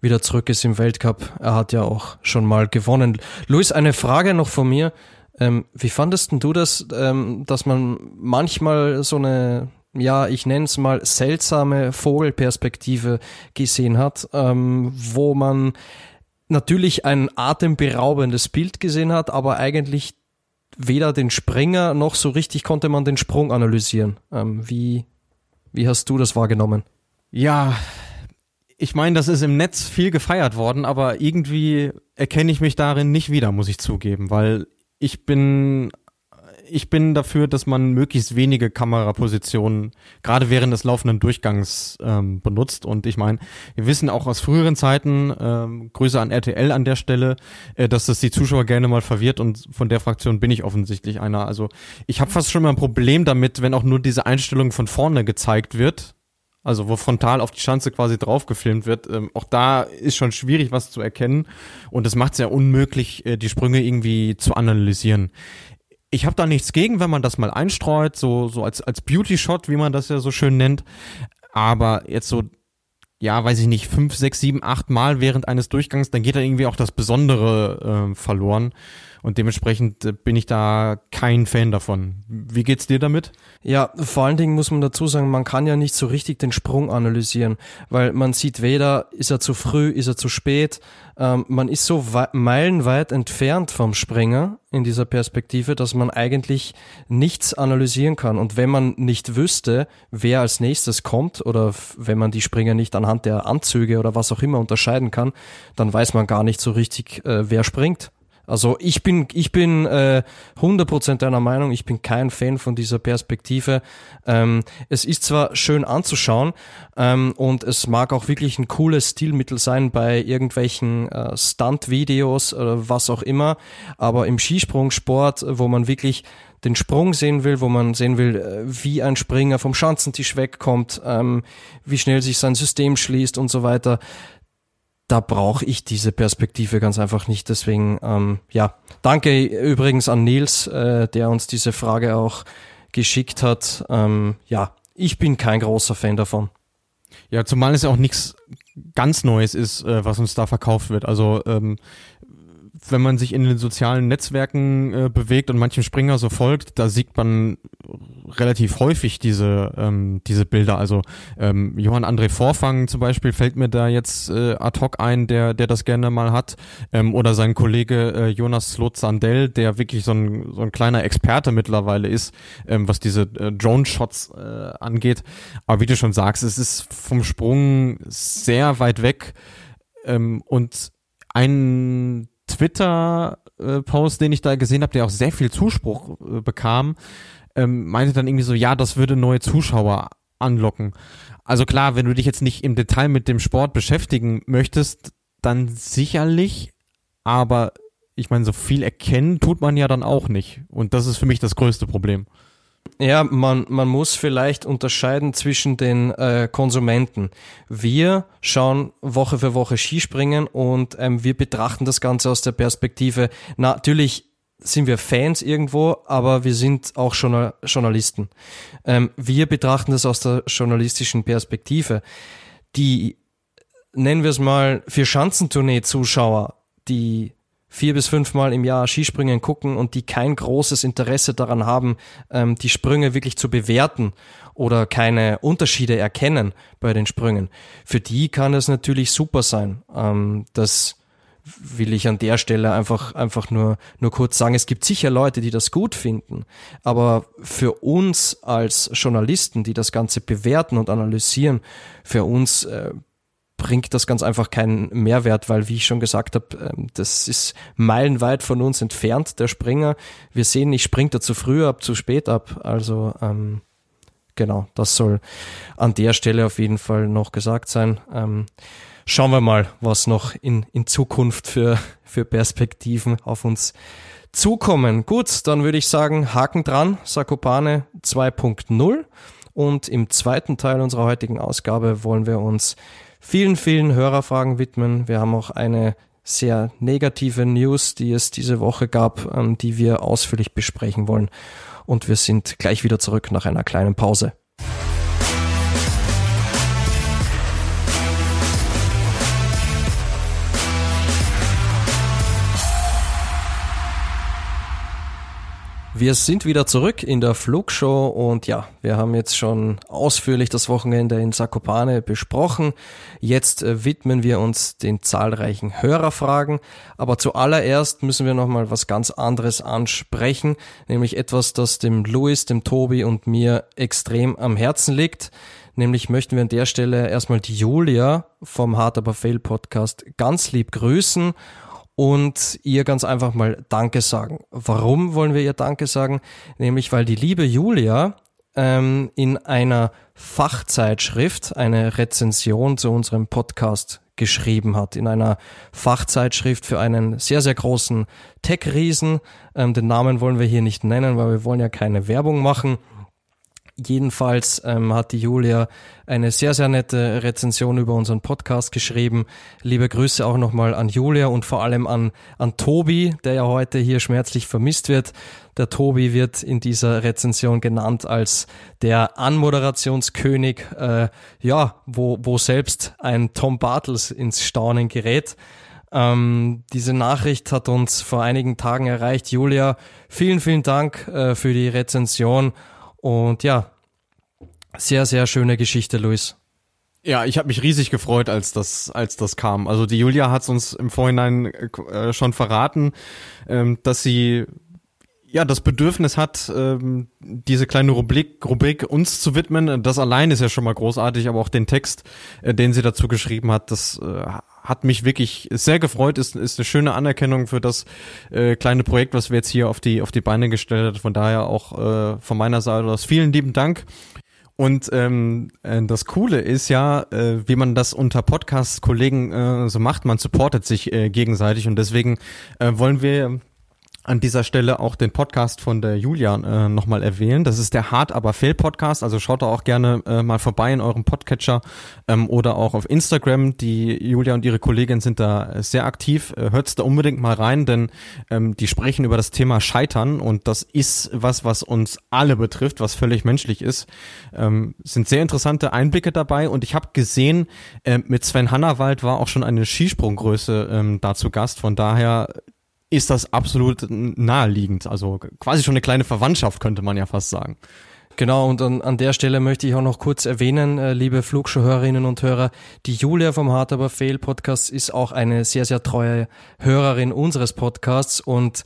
wieder zurück ist im Weltcup. Er hat ja auch schon mal gewonnen. Luis, eine Frage noch von mir. Ähm, wie fandest du das, ähm, dass man manchmal so eine, ja, ich nenne es mal seltsame Vogelperspektive gesehen hat, ähm, wo man natürlich ein atemberaubendes Bild gesehen hat, aber eigentlich weder den Springer noch so richtig konnte man den Sprung analysieren. Ähm, wie, wie hast du das wahrgenommen? Ja, ich meine, das ist im Netz viel gefeiert worden, aber irgendwie erkenne ich mich darin nicht wieder, muss ich zugeben, weil ich bin ich bin dafür, dass man möglichst wenige Kamerapositionen gerade während des laufenden Durchgangs ähm, benutzt. Und ich meine, wir wissen auch aus früheren Zeiten, ähm, Grüße an RTL an der Stelle, äh, dass das die Zuschauer gerne mal verwirrt und von der Fraktion bin ich offensichtlich einer. Also ich habe fast schon mal ein Problem damit, wenn auch nur diese Einstellung von vorne gezeigt wird. Also wo frontal auf die Schanze quasi drauf gefilmt wird. Ähm, auch da ist schon schwierig, was zu erkennen. Und es macht es ja unmöglich, äh, die Sprünge irgendwie zu analysieren ich habe da nichts gegen, wenn man das mal einstreut, so, so als, als Beauty-Shot, wie man das ja so schön nennt. Aber jetzt so, ja, weiß ich nicht, fünf, sechs, sieben, acht Mal während eines Durchgangs, dann geht da irgendwie auch das Besondere äh, verloren. Und dementsprechend äh, bin ich da kein Fan davon. Wie geht's dir damit? Ja, vor allen Dingen muss man dazu sagen, man kann ja nicht so richtig den Sprung analysieren, weil man sieht weder, ist er zu früh, ist er zu spät. Ähm, man ist so meilenweit entfernt vom Springer in dieser Perspektive, dass man eigentlich nichts analysieren kann. Und wenn man nicht wüsste, wer als nächstes kommt oder wenn man die Springer nicht anhand der Anzüge oder was auch immer unterscheiden kann, dann weiß man gar nicht so richtig, äh, wer springt. Also ich bin, ich bin äh, 100% deiner Meinung, ich bin kein Fan von dieser Perspektive. Ähm, es ist zwar schön anzuschauen ähm, und es mag auch wirklich ein cooles Stilmittel sein bei irgendwelchen äh, Stunt-Videos oder was auch immer, aber im Skisprungsport, wo man wirklich den Sprung sehen will, wo man sehen will, äh, wie ein Springer vom Schanzentisch wegkommt, ähm, wie schnell sich sein System schließt und so weiter da brauche ich diese Perspektive ganz einfach nicht. Deswegen, ähm, ja, danke übrigens an Nils, äh, der uns diese Frage auch geschickt hat. Ähm, ja, ich bin kein großer Fan davon. Ja, zumal es ja auch nichts ganz Neues ist, äh, was uns da verkauft wird. Also ähm, wenn man sich in den sozialen Netzwerken äh, bewegt und manchem Springer so folgt, da sieht man relativ häufig diese ähm, diese Bilder. Also ähm, Johann André Vorfang zum Beispiel fällt mir da jetzt äh, ad hoc ein, der der das gerne mal hat, ähm, oder sein Kollege äh, Jonas Slot-Sandell, der wirklich so ein so ein kleiner Experte mittlerweile ist, ähm, was diese äh, Drone-Shots äh, angeht. Aber wie du schon sagst, es ist vom Sprung sehr weit weg ähm, und ein Twitter-Post, den ich da gesehen habe, der auch sehr viel Zuspruch äh, bekam, ähm, meinte dann irgendwie so, ja, das würde neue Zuschauer anlocken. Also klar, wenn du dich jetzt nicht im Detail mit dem Sport beschäftigen möchtest, dann sicherlich, aber ich meine, so viel erkennen tut man ja dann auch nicht. Und das ist für mich das größte Problem. Ja, man, man muss vielleicht unterscheiden zwischen den äh, Konsumenten. Wir schauen Woche für Woche Skispringen und ähm, wir betrachten das Ganze aus der Perspektive, natürlich sind wir Fans irgendwo, aber wir sind auch Journal Journalisten. Ähm, wir betrachten das aus der journalistischen Perspektive. Die, nennen wir es mal, für Schanzentournee-Zuschauer, die vier bis fünfmal im Jahr Skispringen gucken und die kein großes Interesse daran haben, ähm, die Sprünge wirklich zu bewerten oder keine Unterschiede erkennen bei den Sprüngen. Für die kann es natürlich super sein. Ähm, das will ich an der Stelle einfach, einfach nur, nur kurz sagen. Es gibt sicher Leute, die das gut finden. Aber für uns als Journalisten, die das Ganze bewerten und analysieren, für uns äh, bringt das ganz einfach keinen Mehrwert, weil, wie ich schon gesagt habe, ähm, das ist meilenweit von uns entfernt, der Springer. Wir sehen nicht, springt er zu früh ab, zu spät ab. Also ähm, genau, das soll an der Stelle auf jeden Fall noch gesagt sein. Ähm, schauen wir mal, was noch in, in Zukunft für, für Perspektiven auf uns zukommen. Gut, dann würde ich sagen, Haken dran, Sakopane 2.0. Und im zweiten Teil unserer heutigen Ausgabe wollen wir uns vielen, vielen Hörerfragen widmen. Wir haben auch eine sehr negative News, die es diese Woche gab, ähm, die wir ausführlich besprechen wollen. Und wir sind gleich wieder zurück nach einer kleinen Pause. Wir sind wieder zurück in der Flugshow und ja, wir haben jetzt schon ausführlich das Wochenende in Sakopane besprochen. Jetzt äh, widmen wir uns den zahlreichen Hörerfragen, aber zuallererst müssen wir nochmal was ganz anderes ansprechen, nämlich etwas, das dem Louis, dem Tobi und mir extrem am Herzen liegt. Nämlich möchten wir an der Stelle erstmal die Julia vom Hard Aber Fail Podcast ganz lieb grüßen und ihr ganz einfach mal Danke sagen. Warum wollen wir ihr Danke sagen? Nämlich weil die liebe Julia ähm, in einer Fachzeitschrift eine Rezension zu unserem Podcast geschrieben hat. In einer Fachzeitschrift für einen sehr, sehr großen Tech-Riesen. Ähm, den Namen wollen wir hier nicht nennen, weil wir wollen ja keine Werbung machen. Jedenfalls ähm, hat die Julia eine sehr, sehr nette Rezension über unseren Podcast geschrieben. Liebe Grüße auch nochmal an Julia und vor allem an, an Tobi, der ja heute hier schmerzlich vermisst wird. Der Tobi wird in dieser Rezension genannt als der Anmoderationskönig, äh, ja, wo, wo selbst ein Tom Bartels ins Staunen gerät. Ähm, diese Nachricht hat uns vor einigen Tagen erreicht. Julia, vielen, vielen Dank äh, für die Rezension und ja, sehr, sehr schöne Geschichte, Luis. Ja, ich habe mich riesig gefreut, als das, als das kam. Also die Julia hat uns im Vorhinein äh, schon verraten, ähm, dass sie ja das Bedürfnis hat, ähm, diese kleine Rubrik, Rubrik uns zu widmen. Das allein ist ja schon mal großartig, aber auch den Text, äh, den sie dazu geschrieben hat, das äh, hat mich wirklich sehr gefreut, ist, ist eine schöne Anerkennung für das äh, kleine Projekt, was wir jetzt hier auf die, auf die Beine gestellt haben. Von daher auch äh, von meiner Seite aus vielen lieben Dank. Und ähm, äh, das Coole ist ja, äh, wie man das unter Podcast-Kollegen äh, so macht, man supportet sich äh, gegenseitig und deswegen äh, wollen wir an dieser Stelle auch den Podcast von der Julia äh, nochmal erwähnen. Das ist der Hart aber Fail Podcast. Also schaut da auch gerne äh, mal vorbei in eurem Podcatcher ähm, oder auch auf Instagram. Die Julia und ihre Kollegin sind da sehr aktiv. Äh, Hört's da unbedingt mal rein, denn ähm, die sprechen über das Thema Scheitern und das ist was, was uns alle betrifft, was völlig menschlich ist. Ähm, sind sehr interessante Einblicke dabei und ich habe gesehen, äh, mit Sven Hannawald war auch schon eine Skisprunggröße ähm, da zu Gast. Von daher ist das absolut naheliegend. Also quasi schon eine kleine Verwandtschaft, könnte man ja fast sagen. Genau, und an, an der Stelle möchte ich auch noch kurz erwähnen, äh, liebe Flugschuhhörerinnen und Hörer, die Julia vom Hard Aber Fail Podcast ist auch eine sehr, sehr treue Hörerin unseres Podcasts und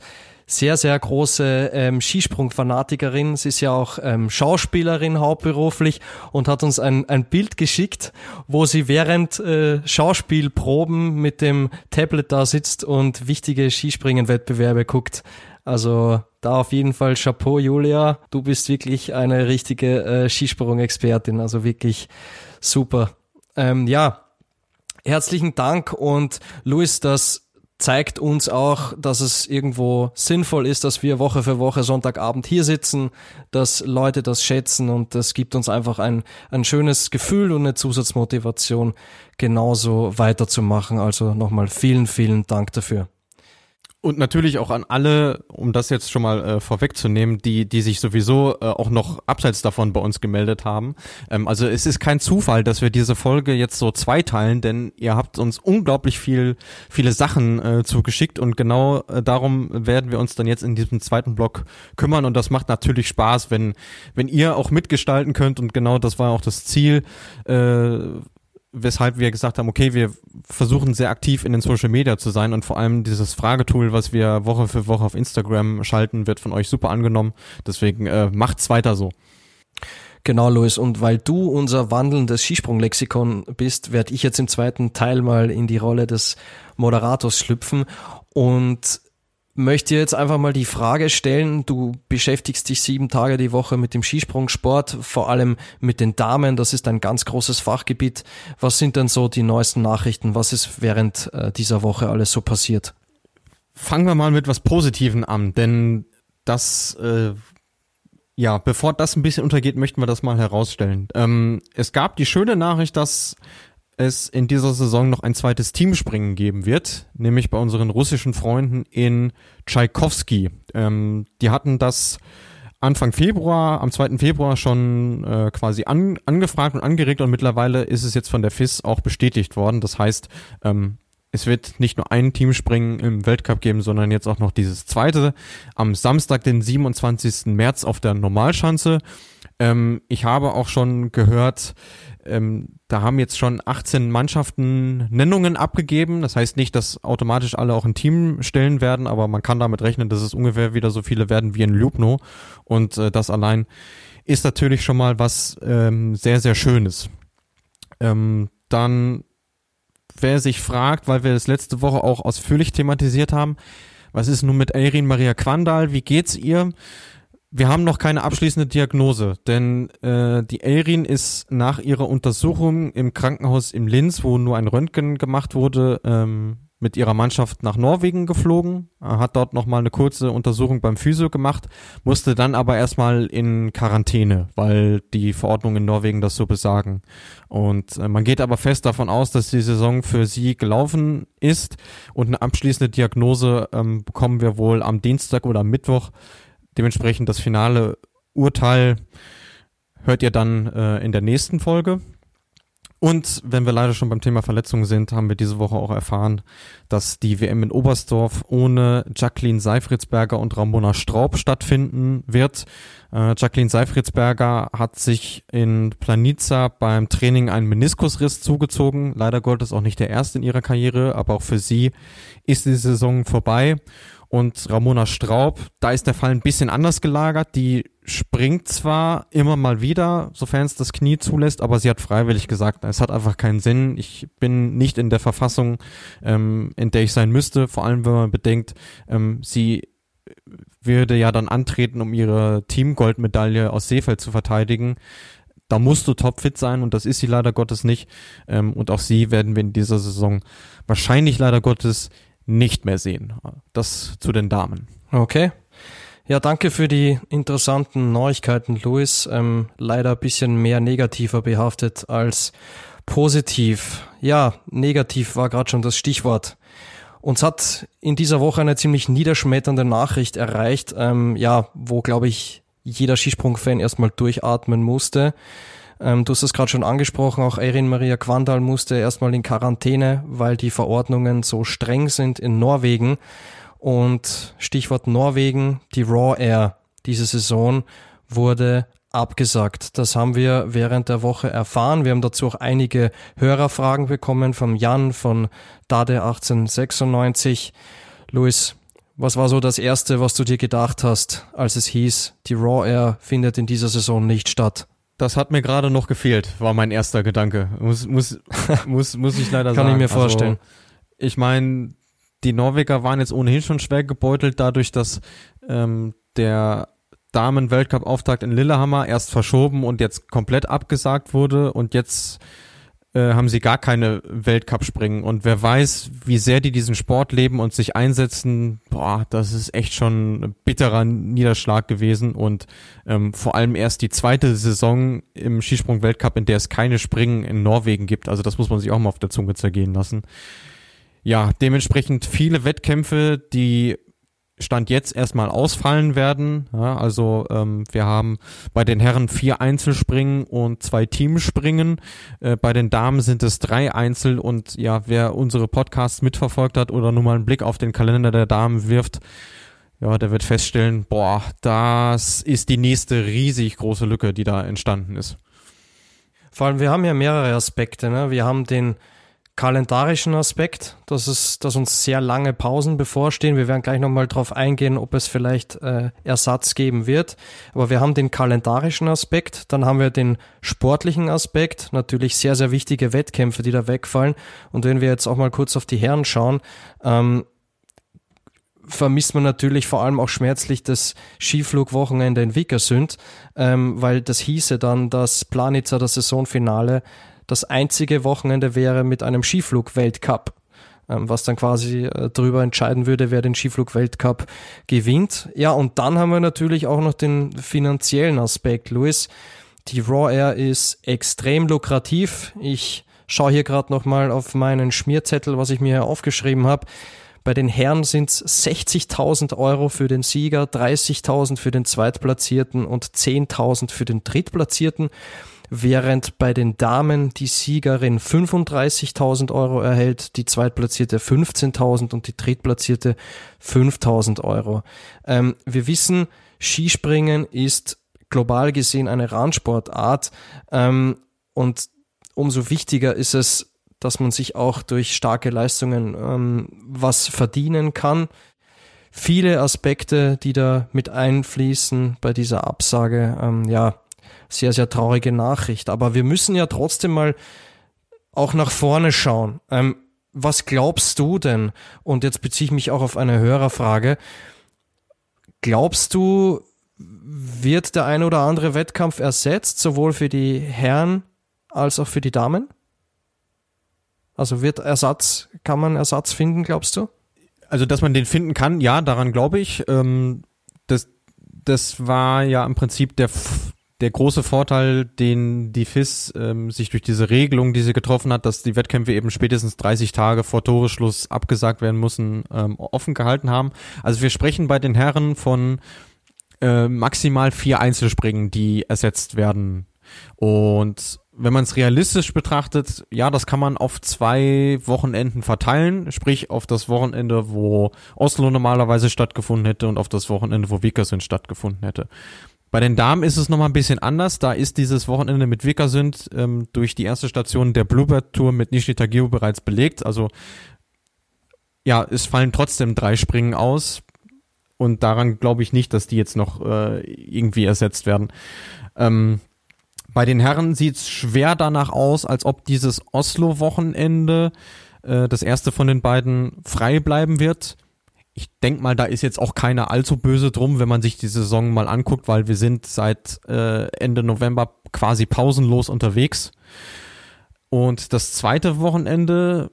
sehr, sehr große ähm, Skisprung-Fanatikerin. Sie ist ja auch ähm, Schauspielerin hauptberuflich und hat uns ein, ein Bild geschickt, wo sie während äh, Schauspielproben mit dem Tablet da sitzt und wichtige Skispringen-Wettbewerbe guckt. Also da auf jeden Fall Chapeau, Julia. Du bist wirklich eine richtige äh, Skisprung-Expertin. Also wirklich super. Ähm, ja, herzlichen Dank und Luis, das zeigt uns auch, dass es irgendwo sinnvoll ist, dass wir Woche für Woche Sonntagabend hier sitzen, dass Leute das schätzen und das gibt uns einfach ein, ein schönes Gefühl und eine Zusatzmotivation, genauso weiterzumachen. Also nochmal vielen, vielen Dank dafür. Und natürlich auch an alle, um das jetzt schon mal äh, vorwegzunehmen, die, die sich sowieso äh, auch noch abseits davon bei uns gemeldet haben. Ähm, also es ist kein Zufall, dass wir diese Folge jetzt so zweiteilen, denn ihr habt uns unglaublich viel, viele Sachen äh, zugeschickt und genau äh, darum werden wir uns dann jetzt in diesem zweiten Block kümmern und das macht natürlich Spaß, wenn, wenn ihr auch mitgestalten könnt und genau das war auch das Ziel, äh, weshalb wir gesagt haben, okay, wir versuchen sehr aktiv in den Social Media zu sein und vor allem dieses Fragetool, was wir Woche für Woche auf Instagram schalten, wird von euch super angenommen. Deswegen äh, macht's weiter so. Genau, Louis. Und weil du unser wandelndes Skisprunglexikon bist, werde ich jetzt im zweiten Teil mal in die Rolle des Moderators schlüpfen und möchte jetzt einfach mal die Frage stellen, du beschäftigst dich sieben Tage die Woche mit dem Skisprungsport, vor allem mit den Damen, das ist ein ganz großes Fachgebiet. Was sind denn so die neuesten Nachrichten? Was ist während äh, dieser Woche alles so passiert? Fangen wir mal mit was Positiven an, denn das, äh, ja, bevor das ein bisschen untergeht, möchten wir das mal herausstellen. Ähm, es gab die schöne Nachricht, dass es in dieser Saison noch ein zweites Teamspringen geben wird, nämlich bei unseren russischen Freunden in Tchaikovsky. Ähm, die hatten das Anfang Februar, am 2. Februar schon äh, quasi an, angefragt und angeregt und mittlerweile ist es jetzt von der FIS auch bestätigt worden. Das heißt, ähm, es wird nicht nur ein Teamspringen im Weltcup geben, sondern jetzt auch noch dieses zweite am Samstag, den 27. März auf der Normalschanze. Ähm, ich habe auch schon gehört, ähm, da haben jetzt schon 18 Mannschaften Nennungen abgegeben. Das heißt nicht, dass automatisch alle auch ein Team stellen werden, aber man kann damit rechnen, dass es ungefähr wieder so viele werden wie in Lubno. Und äh, das allein ist natürlich schon mal was ähm, sehr, sehr Schönes. Ähm, dann, wer sich fragt, weil wir das letzte Woche auch ausführlich thematisiert haben, was ist nun mit Eirin Maria Quandal? Wie geht's ihr? Wir haben noch keine abschließende Diagnose, denn äh, die Elrin ist nach ihrer Untersuchung im Krankenhaus im Linz, wo nur ein Röntgen gemacht wurde, ähm, mit ihrer Mannschaft nach Norwegen geflogen, hat dort nochmal eine kurze Untersuchung beim Physio gemacht, musste dann aber erstmal in Quarantäne, weil die Verordnungen in Norwegen das so besagen. Und äh, man geht aber fest davon aus, dass die Saison für sie gelaufen ist und eine abschließende Diagnose ähm, bekommen wir wohl am Dienstag oder am Mittwoch Dementsprechend das finale Urteil hört ihr dann äh, in der nächsten Folge. Und wenn wir leider schon beim Thema Verletzungen sind, haben wir diese Woche auch erfahren, dass die WM in Oberstdorf ohne Jacqueline Seifritzberger und Ramona Straub stattfinden wird. Äh, Jacqueline Seifritzberger hat sich in Planica beim Training einen Meniskusriss zugezogen. Leider Gottes auch nicht der erste in ihrer Karriere, aber auch für sie ist die Saison vorbei. Und Ramona Straub, da ist der Fall ein bisschen anders gelagert. Die springt zwar immer mal wieder, sofern es das Knie zulässt, aber sie hat freiwillig gesagt, es hat einfach keinen Sinn. Ich bin nicht in der Verfassung, ähm, in der ich sein müsste. Vor allem, wenn man bedenkt, ähm, sie würde ja dann antreten, um ihre Teamgoldmedaille aus Seefeld zu verteidigen. Da musst du topfit sein und das ist sie leider Gottes nicht. Ähm, und auch sie werden wir in dieser Saison wahrscheinlich leider Gottes nicht mehr sehen. Das zu den Damen. Okay. Ja, danke für die interessanten Neuigkeiten, Luis. Ähm, leider ein bisschen mehr negativer behaftet als positiv. Ja, negativ war gerade schon das Stichwort. Uns hat in dieser Woche eine ziemlich niederschmetternde Nachricht erreicht, ähm, ja, wo, glaube ich, jeder Skisprung-Fan erstmal durchatmen musste. Ähm, du hast es gerade schon angesprochen, auch Erin Maria Quandal musste erstmal in Quarantäne, weil die Verordnungen so streng sind in Norwegen. Und Stichwort Norwegen, die Raw Air diese Saison wurde abgesagt. Das haben wir während der Woche erfahren. Wir haben dazu auch einige Hörerfragen bekommen vom Jan von Dade 1896. Luis, was war so das erste, was du dir gedacht hast, als es hieß, die Raw Air findet in dieser Saison nicht statt? Das hat mir gerade noch gefehlt, war mein erster Gedanke. Muss, muss, muss, muss ich leider Kann sagen. Kann ich mir vorstellen. Also, ich meine, die Norweger waren jetzt ohnehin schon schwer gebeutelt, dadurch, dass ähm, der Damen-Weltcup-Auftakt in Lillehammer erst verschoben und jetzt komplett abgesagt wurde und jetzt äh, haben sie gar keine Weltcup-Springen. Und wer weiß, wie sehr die diesen Sport leben und sich einsetzen, boah, das ist echt schon ein bitterer Niederschlag gewesen. Und ähm, vor allem erst die zweite Saison im Skisprung-Weltcup, in der es keine Springen in Norwegen gibt. Also das muss man sich auch mal auf der Zunge zergehen lassen. Ja, dementsprechend viele Wettkämpfe, die Stand jetzt erstmal ausfallen werden. Ja, also ähm, wir haben bei den Herren vier Einzelspringen und zwei Teamspringen. Äh, bei den Damen sind es drei Einzel und ja, wer unsere Podcasts mitverfolgt hat oder nur mal einen Blick auf den Kalender der Damen wirft, ja, der wird feststellen, boah, das ist die nächste riesig große Lücke, die da entstanden ist. Vor allem, wir haben ja mehrere Aspekte. Ne? Wir haben den kalendarischen Aspekt, dass es, dass uns sehr lange Pausen bevorstehen. Wir werden gleich nochmal drauf eingehen, ob es vielleicht äh, Ersatz geben wird. Aber wir haben den kalendarischen Aspekt, dann haben wir den sportlichen Aspekt, natürlich sehr, sehr wichtige Wettkämpfe, die da wegfallen. Und wenn wir jetzt auch mal kurz auf die Herren schauen, ähm, vermisst man natürlich vor allem auch schmerzlich das Skiflugwochenende in Vikersund, ähm, weil das hieße dann, dass Planitzer das Saisonfinale das einzige Wochenende wäre mit einem Skiflug-Weltcup ähm, was dann quasi äh, darüber entscheiden würde, wer den Skiflug-Weltcup gewinnt. Ja, und dann haben wir natürlich auch noch den finanziellen Aspekt, Luis. Die Raw Air ist extrem lukrativ. Ich schaue hier gerade nochmal auf meinen Schmierzettel, was ich mir hier aufgeschrieben habe. Bei den Herren sind es 60.000 Euro für den Sieger, 30.000 für den Zweitplatzierten und 10.000 für den Drittplatzierten während bei den Damen die Siegerin 35.000 Euro erhält, die Zweitplatzierte 15.000 und die Drittplatzierte 5.000 Euro. Ähm, wir wissen, Skispringen ist global gesehen eine Randsportart ähm, und umso wichtiger ist es, dass man sich auch durch starke Leistungen ähm, was verdienen kann. Viele Aspekte, die da mit einfließen bei dieser Absage, ähm, ja, sehr, sehr traurige Nachricht. Aber wir müssen ja trotzdem mal auch nach vorne schauen. Ähm, was glaubst du denn? Und jetzt beziehe ich mich auch auf eine Hörerfrage. Glaubst du, wird der ein oder andere Wettkampf ersetzt, sowohl für die Herren als auch für die Damen? Also wird Ersatz, kann man Ersatz finden, glaubst du? Also, dass man den finden kann, ja, daran glaube ich. Ähm, das, das war ja im Prinzip der, der große Vorteil, den die FIS ähm, sich durch diese Regelung, die sie getroffen hat, dass die Wettkämpfe eben spätestens 30 Tage vor Toreschluss abgesagt werden müssen, ähm, offen gehalten haben. Also wir sprechen bei den Herren von äh, maximal vier Einzelspringen, die ersetzt werden. Und wenn man es realistisch betrachtet, ja, das kann man auf zwei Wochenenden verteilen, sprich auf das Wochenende, wo Oslo normalerweise stattgefunden hätte und auf das Wochenende, wo Vikersund stattgefunden hätte. Bei den Damen ist es nochmal ein bisschen anders. Da ist dieses Wochenende mit Vikersund ähm, durch die erste Station der Bluebird Tour mit Nishi Tagio bereits belegt. Also ja, es fallen trotzdem drei Springen aus. Und daran glaube ich nicht, dass die jetzt noch äh, irgendwie ersetzt werden. Ähm, bei den Herren sieht es schwer danach aus, als ob dieses Oslo-Wochenende, äh, das erste von den beiden, frei bleiben wird ich denke mal, da ist jetzt auch keiner allzu böse drum, wenn man sich die Saison mal anguckt, weil wir sind seit äh, Ende November quasi pausenlos unterwegs. Und das zweite Wochenende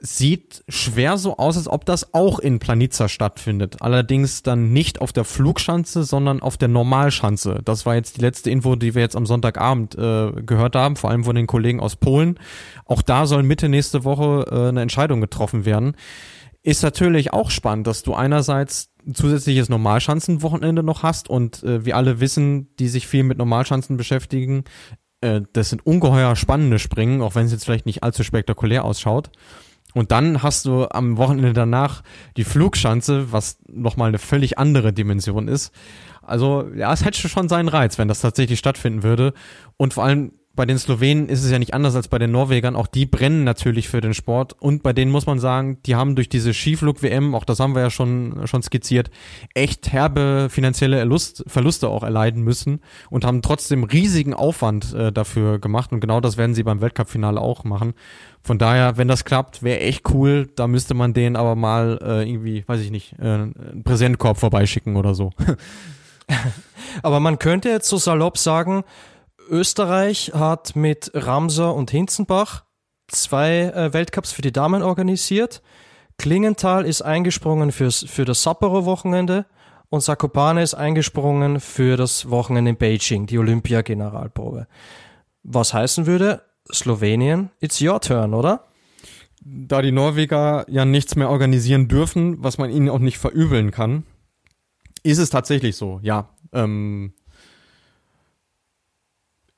sieht schwer so aus, als ob das auch in Planitza stattfindet. Allerdings dann nicht auf der Flugschanze, sondern auf der Normalschanze. Das war jetzt die letzte Info, die wir jetzt am Sonntagabend äh, gehört haben, vor allem von den Kollegen aus Polen. Auch da soll Mitte nächste Woche äh, eine Entscheidung getroffen werden ist natürlich auch spannend, dass du einerseits ein zusätzliches Normalschanzenwochenende noch hast und äh, wir alle wissen, die sich viel mit Normalschanzen beschäftigen, äh, das sind ungeheuer spannende Springen, auch wenn es jetzt vielleicht nicht allzu spektakulär ausschaut. Und dann hast du am Wochenende danach die Flugschanze, was nochmal eine völlig andere Dimension ist. Also ja, es hätte schon seinen Reiz, wenn das tatsächlich stattfinden würde. Und vor allem bei den Slowenen ist es ja nicht anders als bei den Norwegern. Auch die brennen natürlich für den Sport. Und bei denen muss man sagen, die haben durch diese Skiflug-WM, auch das haben wir ja schon, schon skizziert, echt herbe finanzielle Erlust, Verluste auch erleiden müssen und haben trotzdem riesigen Aufwand äh, dafür gemacht. Und genau das werden sie beim Weltcup-Finale auch machen. Von daher, wenn das klappt, wäre echt cool. Da müsste man denen aber mal äh, irgendwie, weiß ich nicht, äh, einen Präsentkorb vorbeischicken oder so. aber man könnte jetzt so salopp sagen, Österreich hat mit Ramser und Hinzenbach zwei äh, Weltcups für die Damen organisiert. Klingenthal ist eingesprungen fürs, für das Sapporo-Wochenende und Sakopane ist eingesprungen für das Wochenende in Beijing, die Olympia-Generalprobe. Was heißen würde, Slowenien, it's your turn, oder? Da die Norweger ja nichts mehr organisieren dürfen, was man ihnen auch nicht verübeln kann, ist es tatsächlich so, ja. Ähm,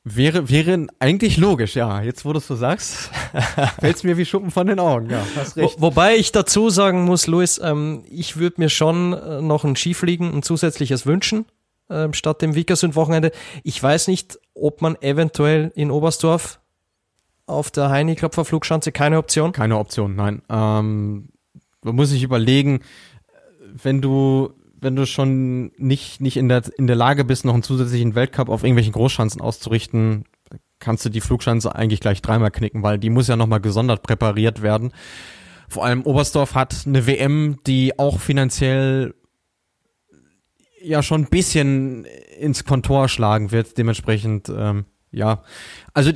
Wäre, wäre eigentlich logisch, ja. Jetzt, wo du es so sagst, fällt es mir wie Schuppen von den Augen, ja. Hast recht. Wo, wobei ich dazu sagen muss, Luis, ähm, ich würde mir schon äh, noch ein Skifliegen, ein zusätzliches wünschen, äh, statt dem Vikersund-Wochenende. Ich weiß nicht, ob man eventuell in Oberstdorf auf der Heini-Klopfer Flugschanze keine Option? Keine Option, nein. Ähm, man muss sich überlegen, wenn du wenn du schon nicht, nicht in, der, in der Lage bist, noch einen zusätzlichen Weltcup auf irgendwelchen Großschanzen auszurichten, kannst du die Flugschanze eigentlich gleich dreimal knicken, weil die muss ja nochmal gesondert präpariert werden. vor allem Oberstdorf hat eine WM, die auch finanziell ja schon ein bisschen ins Kontor schlagen wird. Dementsprechend, ähm, ja. Also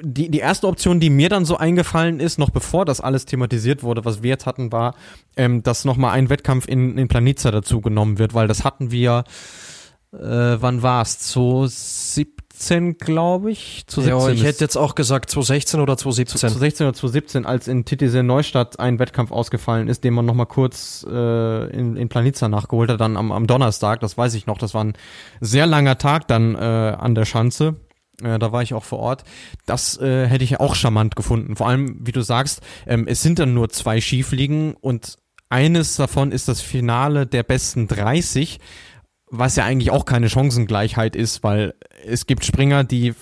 die, die erste Option, die mir dann so eingefallen ist, noch bevor das alles thematisiert wurde, was wir jetzt hatten, war, ähm, dass nochmal ein Wettkampf in, in Planica dazu genommen wird, weil das hatten wir, äh, wann war's? 2017, glaube ich. 2017 ja, ich hätte jetzt auch gesagt 2016 oder 2017. 2016 oder 2017, als in Titisee Neustadt ein Wettkampf ausgefallen ist, den man nochmal kurz äh, in, in Planica nachgeholt hat, dann am, am Donnerstag, das weiß ich noch, das war ein sehr langer Tag dann äh, an der Schanze äh, da war ich auch vor Ort. Das äh, hätte ich auch charmant gefunden. Vor allem, wie du sagst, ähm, es sind dann nur zwei Skifliegen und eines davon ist das Finale der besten 30, was ja eigentlich auch keine Chancengleichheit ist, weil es gibt Springer, die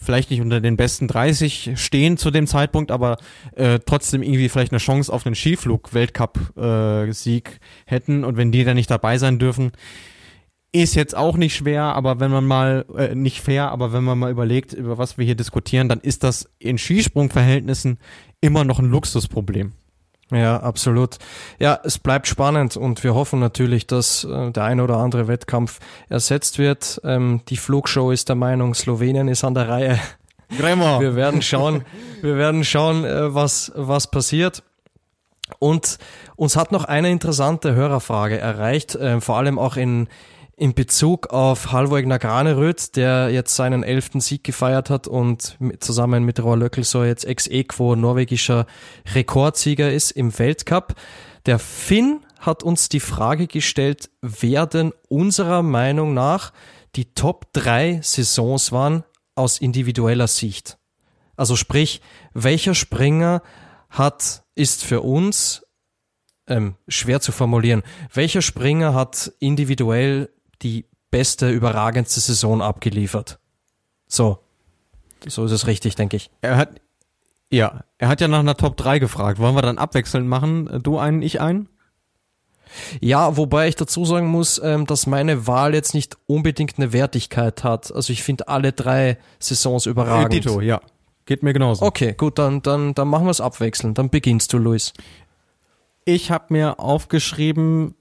vielleicht nicht unter den besten 30 stehen zu dem Zeitpunkt, aber äh, trotzdem irgendwie vielleicht eine Chance auf einen Skiflug-Weltcup-Sieg äh, hätten und wenn die dann nicht dabei sein dürfen, ist jetzt auch nicht schwer, aber wenn man mal, äh, nicht fair, aber wenn man mal überlegt, über was wir hier diskutieren, dann ist das in Skisprungverhältnissen immer noch ein Luxusproblem. Ja, absolut. Ja, es bleibt spannend und wir hoffen natürlich, dass äh, der eine oder andere Wettkampf ersetzt wird. Ähm, die Flugshow ist der Meinung, Slowenien ist an der Reihe. Gremmer. Wir werden schauen, wir werden schauen, äh, was, was passiert. Und uns hat noch eine interessante Hörerfrage erreicht, äh, vor allem auch in, in Bezug auf Halvor Graneröd, der jetzt seinen elften Sieg gefeiert hat und mit, zusammen mit Roar Löckel so jetzt ex equo norwegischer Rekordsieger ist im Weltcup. Der Finn hat uns die Frage gestellt, wer denn unserer Meinung nach die Top drei Saisons waren aus individueller Sicht. Also sprich, welcher Springer hat, ist für uns ähm, schwer zu formulieren. Welcher Springer hat individuell die beste, überragendste Saison abgeliefert. So. So ist es richtig, denke ich. Er hat, ja, er hat ja nach einer Top 3 gefragt. Wollen wir dann abwechselnd machen? Du einen, ich einen? Ja, wobei ich dazu sagen muss, ähm, dass meine Wahl jetzt nicht unbedingt eine Wertigkeit hat. Also ich finde alle drei Saisons überragend. Dito, ja. Geht mir genauso. Okay, gut, dann, dann, dann machen wir es abwechselnd. Dann beginnst du, Luis. Ich habe mir aufgeschrieben,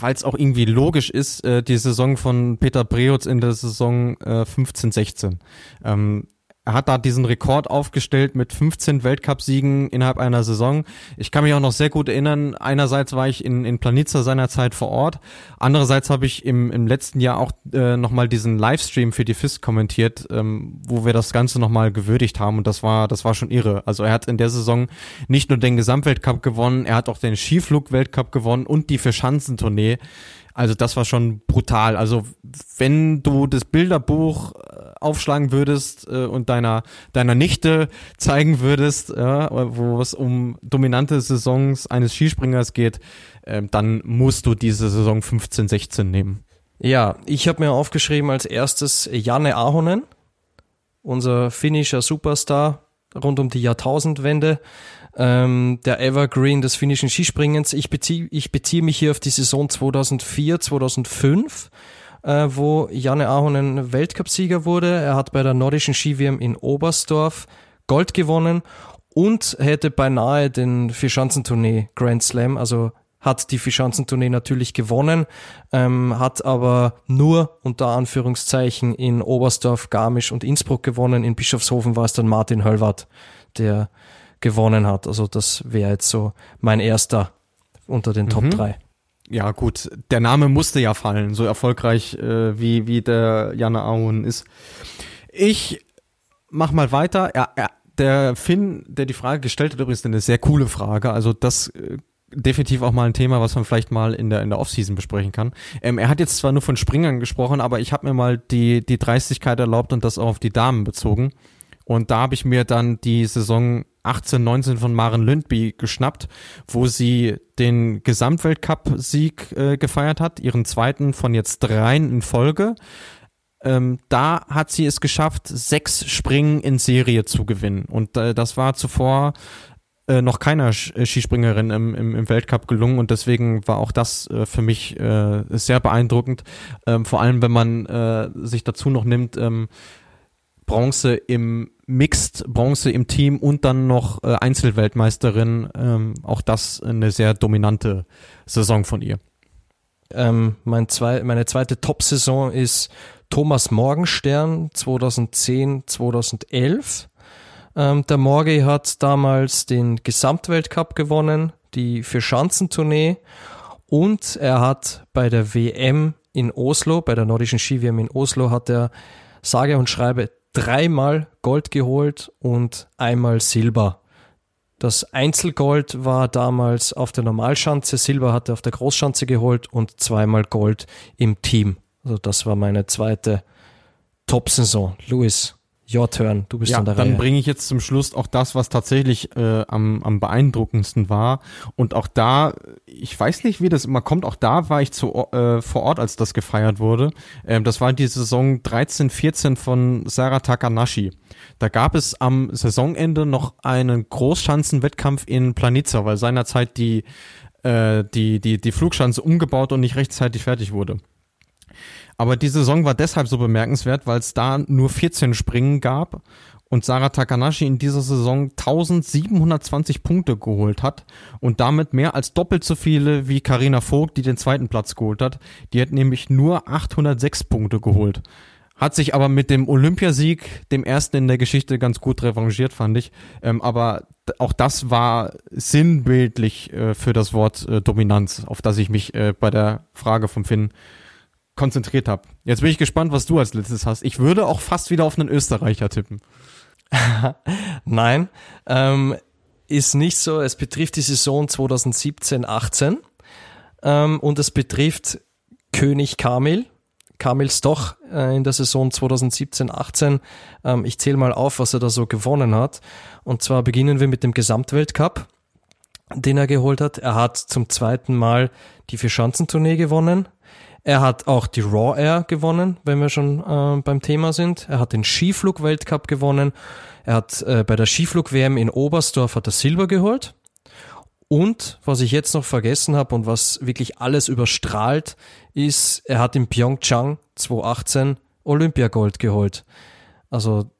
weil es auch irgendwie logisch ist, äh, die Saison von Peter Breutz in der Saison äh, 15-16. Ähm, er hat da diesen Rekord aufgestellt mit 15 Weltcupsiegen innerhalb einer Saison. Ich kann mich auch noch sehr gut erinnern, einerseits war ich in, in Planica seinerzeit vor Ort, andererseits habe ich im, im letzten Jahr auch äh, nochmal diesen Livestream für die FIS kommentiert, ähm, wo wir das Ganze nochmal gewürdigt haben und das war, das war schon irre. Also er hat in der Saison nicht nur den Gesamtweltcup gewonnen, er hat auch den Skiflug-Weltcup gewonnen und die Verschanzentournee. Also das war schon brutal. Also wenn du das Bilderbuch äh, aufschlagen würdest äh, und deiner deiner Nichte zeigen würdest, ja, wo es um dominante Saisons eines Skispringers geht, äh, dann musst du diese Saison 15, 16 nehmen. Ja, ich habe mir aufgeschrieben als erstes Janne Ahonen, unser finnischer Superstar rund um die Jahrtausendwende ähm, der Evergreen des finnischen Skispringens. Ich beziehe ich beziehe mich hier auf die Saison 2004, 2005 äh, wo Janne Ahonen Weltcupsieger wurde. Er hat bei der nordischen Ski-WM in Oberstdorf Gold gewonnen und hätte beinahe den Vierschanzentournee Grand Slam, also hat die Vierschanzentournee natürlich gewonnen, ähm, hat aber nur unter Anführungszeichen in Oberstdorf, Garmisch und Innsbruck gewonnen. In Bischofshofen war es dann Martin Höllwart, der gewonnen hat. Also das wäre jetzt so mein erster unter den Top mhm. 3. Ja, gut, der Name musste ja fallen, so erfolgreich äh, wie, wie der Janne Aoun ist. Ich mach mal weiter. Er, er, der Finn, der die Frage gestellt hat, übrigens eine sehr coole Frage. Also das äh, definitiv auch mal ein Thema, was man vielleicht mal in der in der Offseason besprechen kann. Ähm, er hat jetzt zwar nur von Springern gesprochen, aber ich habe mir mal die die Dreistigkeit erlaubt und das auch auf die Damen bezogen. Und da habe ich mir dann die Saison 18, 19 von Maren Lündby geschnappt, wo sie den Gesamtweltcup-Sieg äh, gefeiert hat, ihren zweiten von jetzt dreien in Folge. Ähm, da hat sie es geschafft, sechs Springen in Serie zu gewinnen. Und äh, das war zuvor äh, noch keiner äh, Skispringerin im, im, im, Weltcup gelungen und deswegen war auch das äh, für mich äh, sehr beeindruckend. Ähm, vor allem, wenn man äh, sich dazu noch nimmt, ähm, Bronze im Mixed, Bronze im Team und dann noch äh, Einzelweltmeisterin. Ähm, auch das eine sehr dominante Saison von ihr. Ähm, mein zwei, meine zweite Top-Saison ist Thomas Morgenstern 2010, 2011. Ähm, der Morgi hat damals den Gesamtweltcup gewonnen, die Vierschanzentournee und er hat bei der WM in Oslo, bei der nordischen Ski-WM in Oslo, hat er sage und schreibe dreimal Gold geholt und einmal Silber. Das Einzelgold war damals auf der Normalschanze, Silber hat er auf der Großschanze geholt und zweimal Gold im Team. Also das war meine zweite Top-Saison. Luis, Your turn, du bist ja, an der dann bringe ich jetzt zum Schluss auch das, was tatsächlich äh, am, am beeindruckendsten war. Und auch da, ich weiß nicht, wie das immer kommt, auch da war ich zu, äh, vor Ort, als das gefeiert wurde. Ähm, das war die Saison 13, 14 von Sarah Takanashi. Da gab es am Saisonende noch einen Großschanzenwettkampf in Planica, weil seinerzeit die, äh, die, die, die Flugschanze umgebaut und nicht rechtzeitig fertig wurde. Aber die Saison war deshalb so bemerkenswert, weil es da nur 14 Springen gab und Sarah Takanashi in dieser Saison 1720 Punkte geholt hat und damit mehr als doppelt so viele wie Karina Vogt, die den zweiten Platz geholt hat. Die hat nämlich nur 806 Punkte geholt. Hat sich aber mit dem Olympiasieg, dem ersten in der Geschichte, ganz gut revanchiert, fand ich. Ähm, aber auch das war sinnbildlich äh, für das Wort äh, Dominanz, auf das ich mich äh, bei der Frage vom Finn konzentriert habe. Jetzt bin ich gespannt, was du als letztes hast. Ich würde auch fast wieder auf einen Österreicher tippen. Nein, ähm, ist nicht so. Es betrifft die Saison 2017-18 ähm, und es betrifft König Kamil. Kamil Stoch äh, in der Saison 2017-18. Ähm, ich zähle mal auf, was er da so gewonnen hat. Und zwar beginnen wir mit dem Gesamtweltcup, den er geholt hat. Er hat zum zweiten Mal die Vierschanzentournee gewonnen. Er hat auch die Raw Air gewonnen, wenn wir schon äh, beim Thema sind. Er hat den Skiflug-Weltcup gewonnen. Er hat äh, bei der Skiflug-WM in Oberstdorf hat er Silber geholt. Und was ich jetzt noch vergessen habe und was wirklich alles überstrahlt, ist, er hat in Pyeongchang 2018 Olympiagold geholt. Also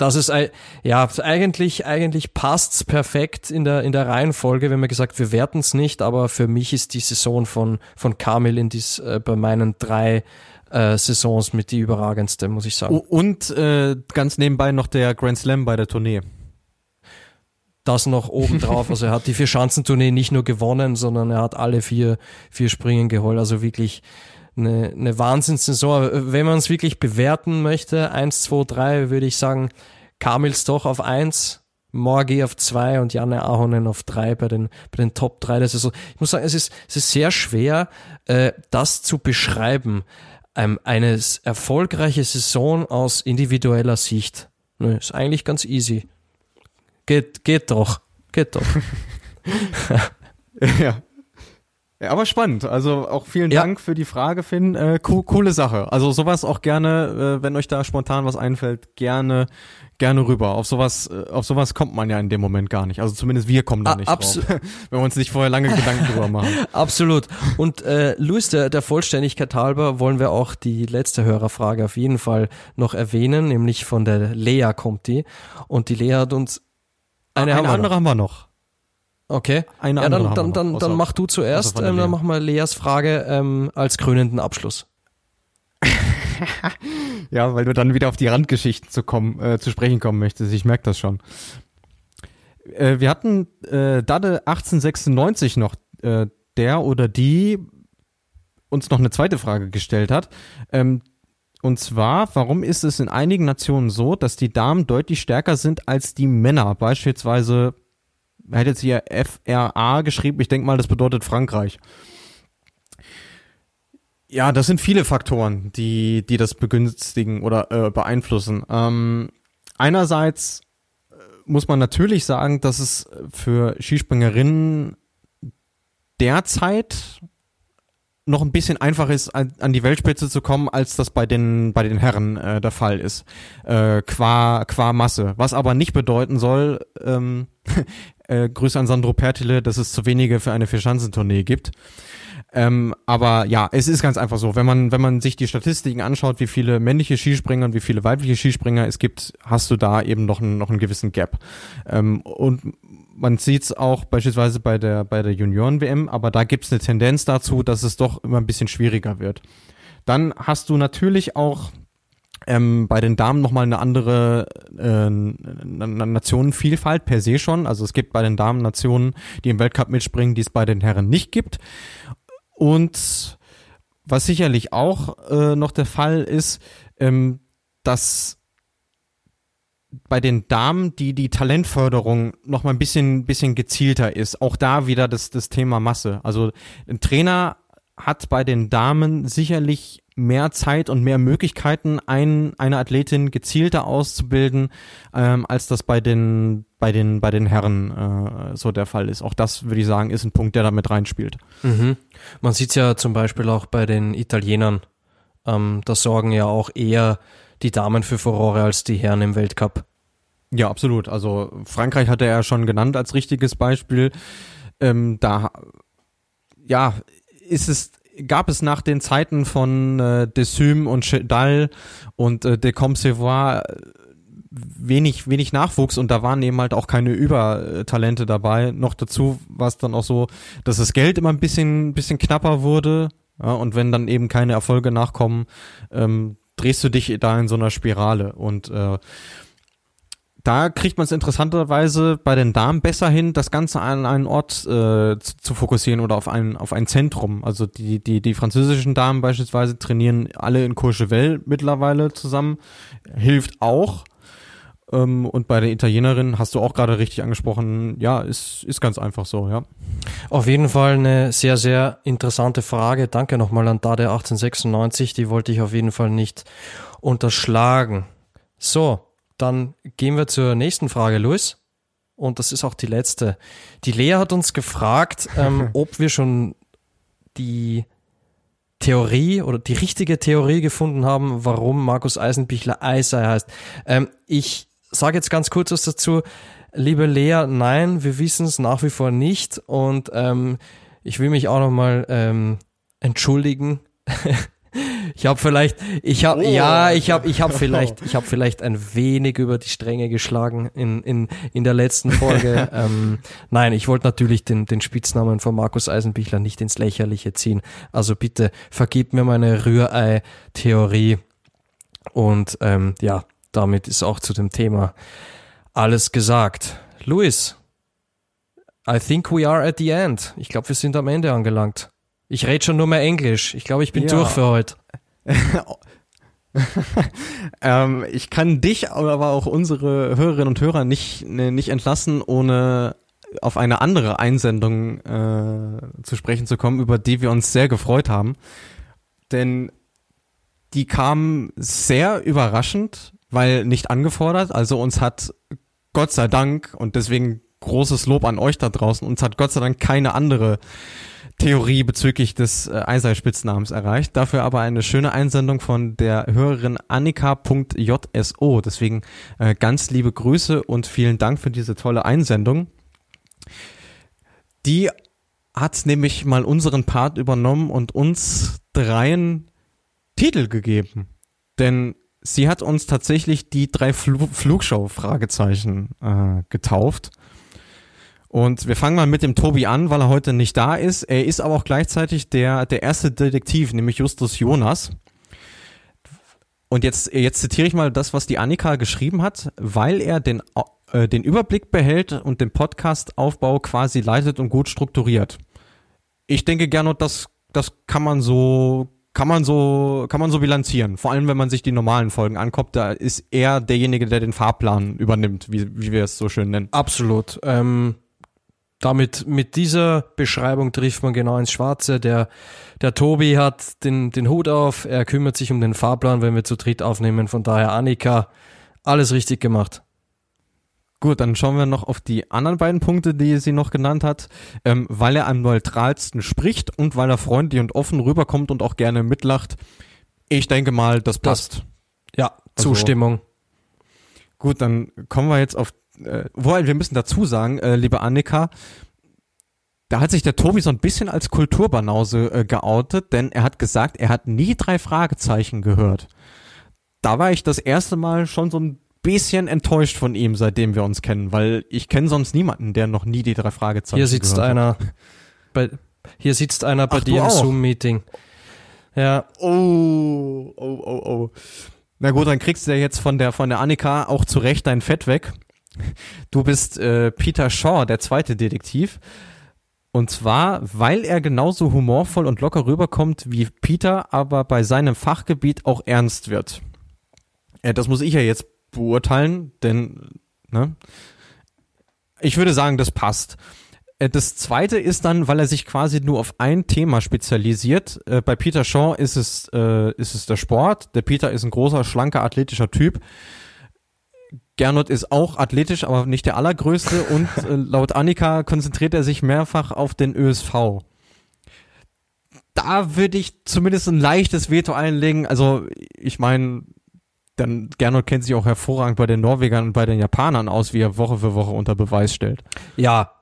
das ist ja eigentlich eigentlich passt's perfekt in der in der Reihenfolge, wenn man gesagt, wir werten es nicht, aber für mich ist die Saison von von Kamil in dies äh, bei meinen drei äh, Saisons mit die überragendste, muss ich sagen. Und äh, ganz nebenbei noch der Grand Slam bei der Tournee. Das noch oben drauf. Also er hat die vier Schanzentournee nicht nur gewonnen, sondern er hat alle vier vier Springen geholt. Also wirklich eine, eine Wahnsinnssaison. Wenn man es wirklich bewerten möchte, eins, zwei, drei, würde ich sagen, Kamils doch auf eins, Morgi auf zwei und Janne Ahonen auf drei bei den, bei den Top drei der Saison. Ich muss sagen, es ist, es ist sehr schwer, äh, das zu beschreiben. Ähm, eine erfolgreiche Saison aus individueller Sicht. Ne, ist eigentlich ganz easy. Geht, geht doch. Geht doch. ja. Ja, aber spannend. Also auch vielen ja. Dank für die Frage, Finn. Äh, co coole Sache. Also sowas auch gerne, äh, wenn euch da spontan was einfällt, gerne, gerne rüber. Auf sowas, äh, auf sowas kommt man ja in dem Moment gar nicht. Also zumindest wir kommen da nicht Abs drauf, wenn wir uns nicht vorher lange Gedanken drüber machen. Absolut. Und äh, Luis, der, der Vollständigkeit halber wollen wir auch die letzte Hörerfrage auf jeden Fall noch erwähnen, nämlich von der Lea kommt die. Und die Lea hat uns eine, eine andere haben wir noch. Okay. Eine ja, dann, dann, dann, dann mach du zuerst, ähm, dann machen wir Leas Frage ähm, als krönenden Abschluss. ja, weil du dann wieder auf die Randgeschichten zu kommen, äh, zu sprechen kommen möchtest. Ich merke das schon. Äh, wir hatten äh, Dade 1896 noch, äh, der oder die uns noch eine zweite Frage gestellt hat. Ähm, und zwar, warum ist es in einigen Nationen so, dass die Damen deutlich stärker sind als die Männer? Beispielsweise er hat jetzt hier FRA geschrieben. Ich denke mal, das bedeutet Frankreich. Ja, das sind viele Faktoren, die, die das begünstigen oder äh, beeinflussen. Ähm, einerseits äh, muss man natürlich sagen, dass es für Skispringerinnen derzeit noch ein bisschen einfacher ist, an, die Weltspitze zu kommen, als das bei den, bei den Herren äh, der Fall ist. Äh, qua, qua Masse. Was aber nicht bedeuten soll, ähm, äh, Grüße an Sandro Pertile, dass es zu wenige für eine Vierschanzentournee gibt. Ähm, aber ja, es ist ganz einfach so. Wenn man, wenn man sich die Statistiken anschaut, wie viele männliche Skispringer und wie viele weibliche Skispringer es gibt, hast du da eben noch einen, noch einen gewissen Gap. Ähm, und man sieht es auch beispielsweise bei der, bei der Junioren-WM, aber da gibt es eine Tendenz dazu, dass es doch immer ein bisschen schwieriger wird. Dann hast du natürlich auch ähm, bei den Damen nochmal eine andere äh, Nationenvielfalt per se schon. Also es gibt bei den Damen Nationen, die im Weltcup mitspringen, die es bei den Herren nicht gibt. Und was sicherlich auch äh, noch der Fall ist, ähm, dass bei den Damen die die Talentförderung noch mal ein bisschen bisschen gezielter ist. Auch da wieder das das Thema Masse. Also ein Trainer hat bei den Damen sicherlich mehr Zeit und mehr Möglichkeiten, ein, eine Athletin gezielter auszubilden, ähm, als das bei den bei den bei den Herren äh, so der Fall ist. Auch das würde ich sagen, ist ein Punkt, der damit reinspielt. Mhm. Man sieht ja zum Beispiel auch bei den Italienern. Ähm, da sorgen ja auch eher die Damen für Furore als die Herren im Weltcup. Ja, absolut. Also Frankreich hatte er ja schon genannt als richtiges Beispiel. Ähm, da ja ist es gab es nach den Zeiten von äh, Desum und Chedal und äh, de Comsevoir äh, wenig, wenig Nachwuchs und da waren eben halt auch keine Übertalente dabei. Noch dazu war es dann auch so, dass das Geld immer ein bisschen, bisschen knapper wurde. Ja, und wenn dann eben keine Erfolge nachkommen, ähm, drehst du dich da in so einer Spirale. Und äh, da kriegt man es interessanterweise bei den Damen besser hin, das Ganze an einen Ort äh, zu, zu, fokussieren oder auf ein, auf ein Zentrum. Also die, die, die französischen Damen beispielsweise trainieren alle in Courchevel mittlerweile zusammen. Hilft auch. Ähm, und bei der Italienerin hast du auch gerade richtig angesprochen, ja, ist, ist ganz einfach so, ja. Auf jeden Fall eine sehr, sehr interessante Frage. Danke nochmal an Dade 1896, die wollte ich auf jeden Fall nicht unterschlagen. So, dann gehen wir zur nächsten Frage, Luis. Und das ist auch die letzte. Die Lea hat uns gefragt, ähm, ob wir schon die Theorie oder die richtige Theorie gefunden haben, warum Markus Eisenbichler Eisei heißt. Ähm, ich sage jetzt ganz kurz was dazu. Liebe Lea, nein, wir wissen es nach wie vor nicht. Und ähm, ich will mich auch nochmal ähm, entschuldigen Ich habe vielleicht, ich habe, oh. ja, ich habe, ich habe vielleicht, ich habe vielleicht ein wenig über die Stränge geschlagen in in in der letzten Folge. ähm, nein, ich wollte natürlich den den Spitznamen von Markus Eisenbichler nicht ins Lächerliche ziehen. Also bitte vergib mir meine Rührei-Theorie und ähm, ja, damit ist auch zu dem Thema alles gesagt. Luis, I think we are at the end. Ich glaube, wir sind am Ende angelangt. Ich rede schon nur mehr Englisch. Ich glaube, ich bin ja. durch für heute. ähm, ich kann dich, aber auch unsere Hörerinnen und Hörer nicht, ne, nicht entlassen, ohne auf eine andere Einsendung äh, zu sprechen zu kommen, über die wir uns sehr gefreut haben. Denn die kam sehr überraschend, weil nicht angefordert. Also uns hat Gott sei Dank und deswegen großes Lob an euch da draußen, uns hat Gott sei Dank keine andere Theorie bezüglich des äh, Einsei-Spitznamens erreicht. Dafür aber eine schöne Einsendung von der Hörerin Annika.jso. Deswegen äh, ganz liebe Grüße und vielen Dank für diese tolle Einsendung. Die hat nämlich mal unseren Part übernommen und uns dreien Titel gegeben. Denn sie hat uns tatsächlich die drei Fl Flugshow-Fragezeichen äh, getauft. Und wir fangen mal mit dem Tobi an, weil er heute nicht da ist. Er ist aber auch gleichzeitig der, der erste Detektiv, nämlich Justus Jonas. Und jetzt, jetzt zitiere ich mal das, was die Annika geschrieben hat, weil er den, äh, den Überblick behält und den Podcast-Aufbau quasi leitet und gut strukturiert. Ich denke gerne, das, das kann man so, kann man so, kann man so bilanzieren. Vor allem, wenn man sich die normalen Folgen anguckt, da ist er derjenige, der den Fahrplan übernimmt, wie, wie wir es so schön nennen. Absolut. Ähm damit mit dieser Beschreibung trifft man genau ins Schwarze. Der, der Tobi hat den, den Hut auf, er kümmert sich um den Fahrplan, wenn wir zu dritt aufnehmen. Von daher, Annika, alles richtig gemacht. Gut, dann schauen wir noch auf die anderen beiden Punkte, die sie noch genannt hat. Ähm, weil er am neutralsten spricht und weil er freundlich und offen rüberkommt und auch gerne mitlacht. Ich denke mal, das passt. Das, ja, also, Zustimmung. Gut, dann kommen wir jetzt auf äh, wobei wir müssen dazu sagen, äh, liebe Annika, da hat sich der Tobi so ein bisschen als Kulturbanause äh, geoutet, denn er hat gesagt, er hat nie drei Fragezeichen gehört. Da war ich das erste Mal schon so ein bisschen enttäuscht von ihm, seitdem wir uns kennen, weil ich kenne sonst niemanden, der noch nie die drei Fragezeichen Hier sitzt gehört einer bei, hier sitzt einer bei Ach, dir im? Zoom-Meeting. Ja, Oh, oh, oh, oh. Na gut, dann kriegst du ja jetzt von der von der Annika auch zu Recht dein Fett weg. Du bist äh, Peter Shaw, der zweite Detektiv. Und zwar, weil er genauso humorvoll und locker rüberkommt wie Peter, aber bei seinem Fachgebiet auch ernst wird. Äh, das muss ich ja jetzt beurteilen, denn ne? ich würde sagen, das passt. Äh, Das zweite ist dann, weil er sich quasi nur auf ein Thema spezialisiert. Äh, Bei Peter Shaw ist es, äh, ist es der Sport. Der Peter ist ein großer, schlanker, athletischer Typ. Gernot ist auch athletisch, aber nicht der allergrößte. Und äh, laut Annika konzentriert er sich mehrfach auf den ÖSV. Da würde ich zumindest ein leichtes Veto einlegen. Also, ich meine, dann Gernot kennt sich auch hervorragend bei den Norwegern und bei den Japanern aus, wie er Woche für Woche unter Beweis stellt. ja,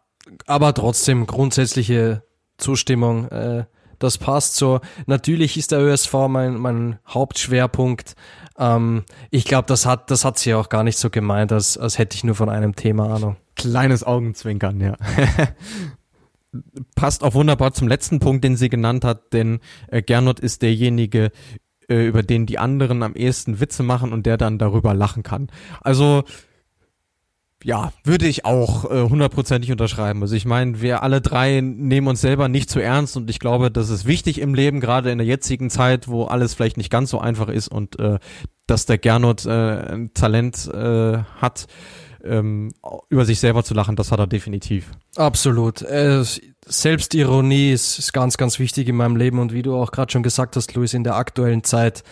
aber trotzdem grundsätzliche Zustimmung. Äh, das passt so. Natürlich ist der ÖSV mein, mein Hauptschwerpunkt. Ähm, ich glaube, das hat, das hat sie auch gar nicht so gemeint, als, als hätte ich nur von einem Thema Ahnung. Kleines Augenzwinkern, ja. Passt auch wunderbar zum letzten Punkt, den sie genannt hat, denn äh, Gernot ist derjenige, äh, über den die anderen am ehesten Witze machen und der dann darüber lachen kann. Also, ja, würde ich auch äh, hundertprozentig unterschreiben. Also ich meine, wir alle drei nehmen uns selber nicht zu ernst und ich glaube, das ist wichtig im Leben, gerade in der jetzigen Zeit, wo alles vielleicht nicht ganz so einfach ist und äh, dass der Gernot äh, ein Talent äh, hat, ähm, über sich selber zu lachen, das hat er definitiv. Absolut. Äh, Selbstironie ist, ist ganz, ganz wichtig in meinem Leben und wie du auch gerade schon gesagt hast, Luis, in der aktuellen Zeit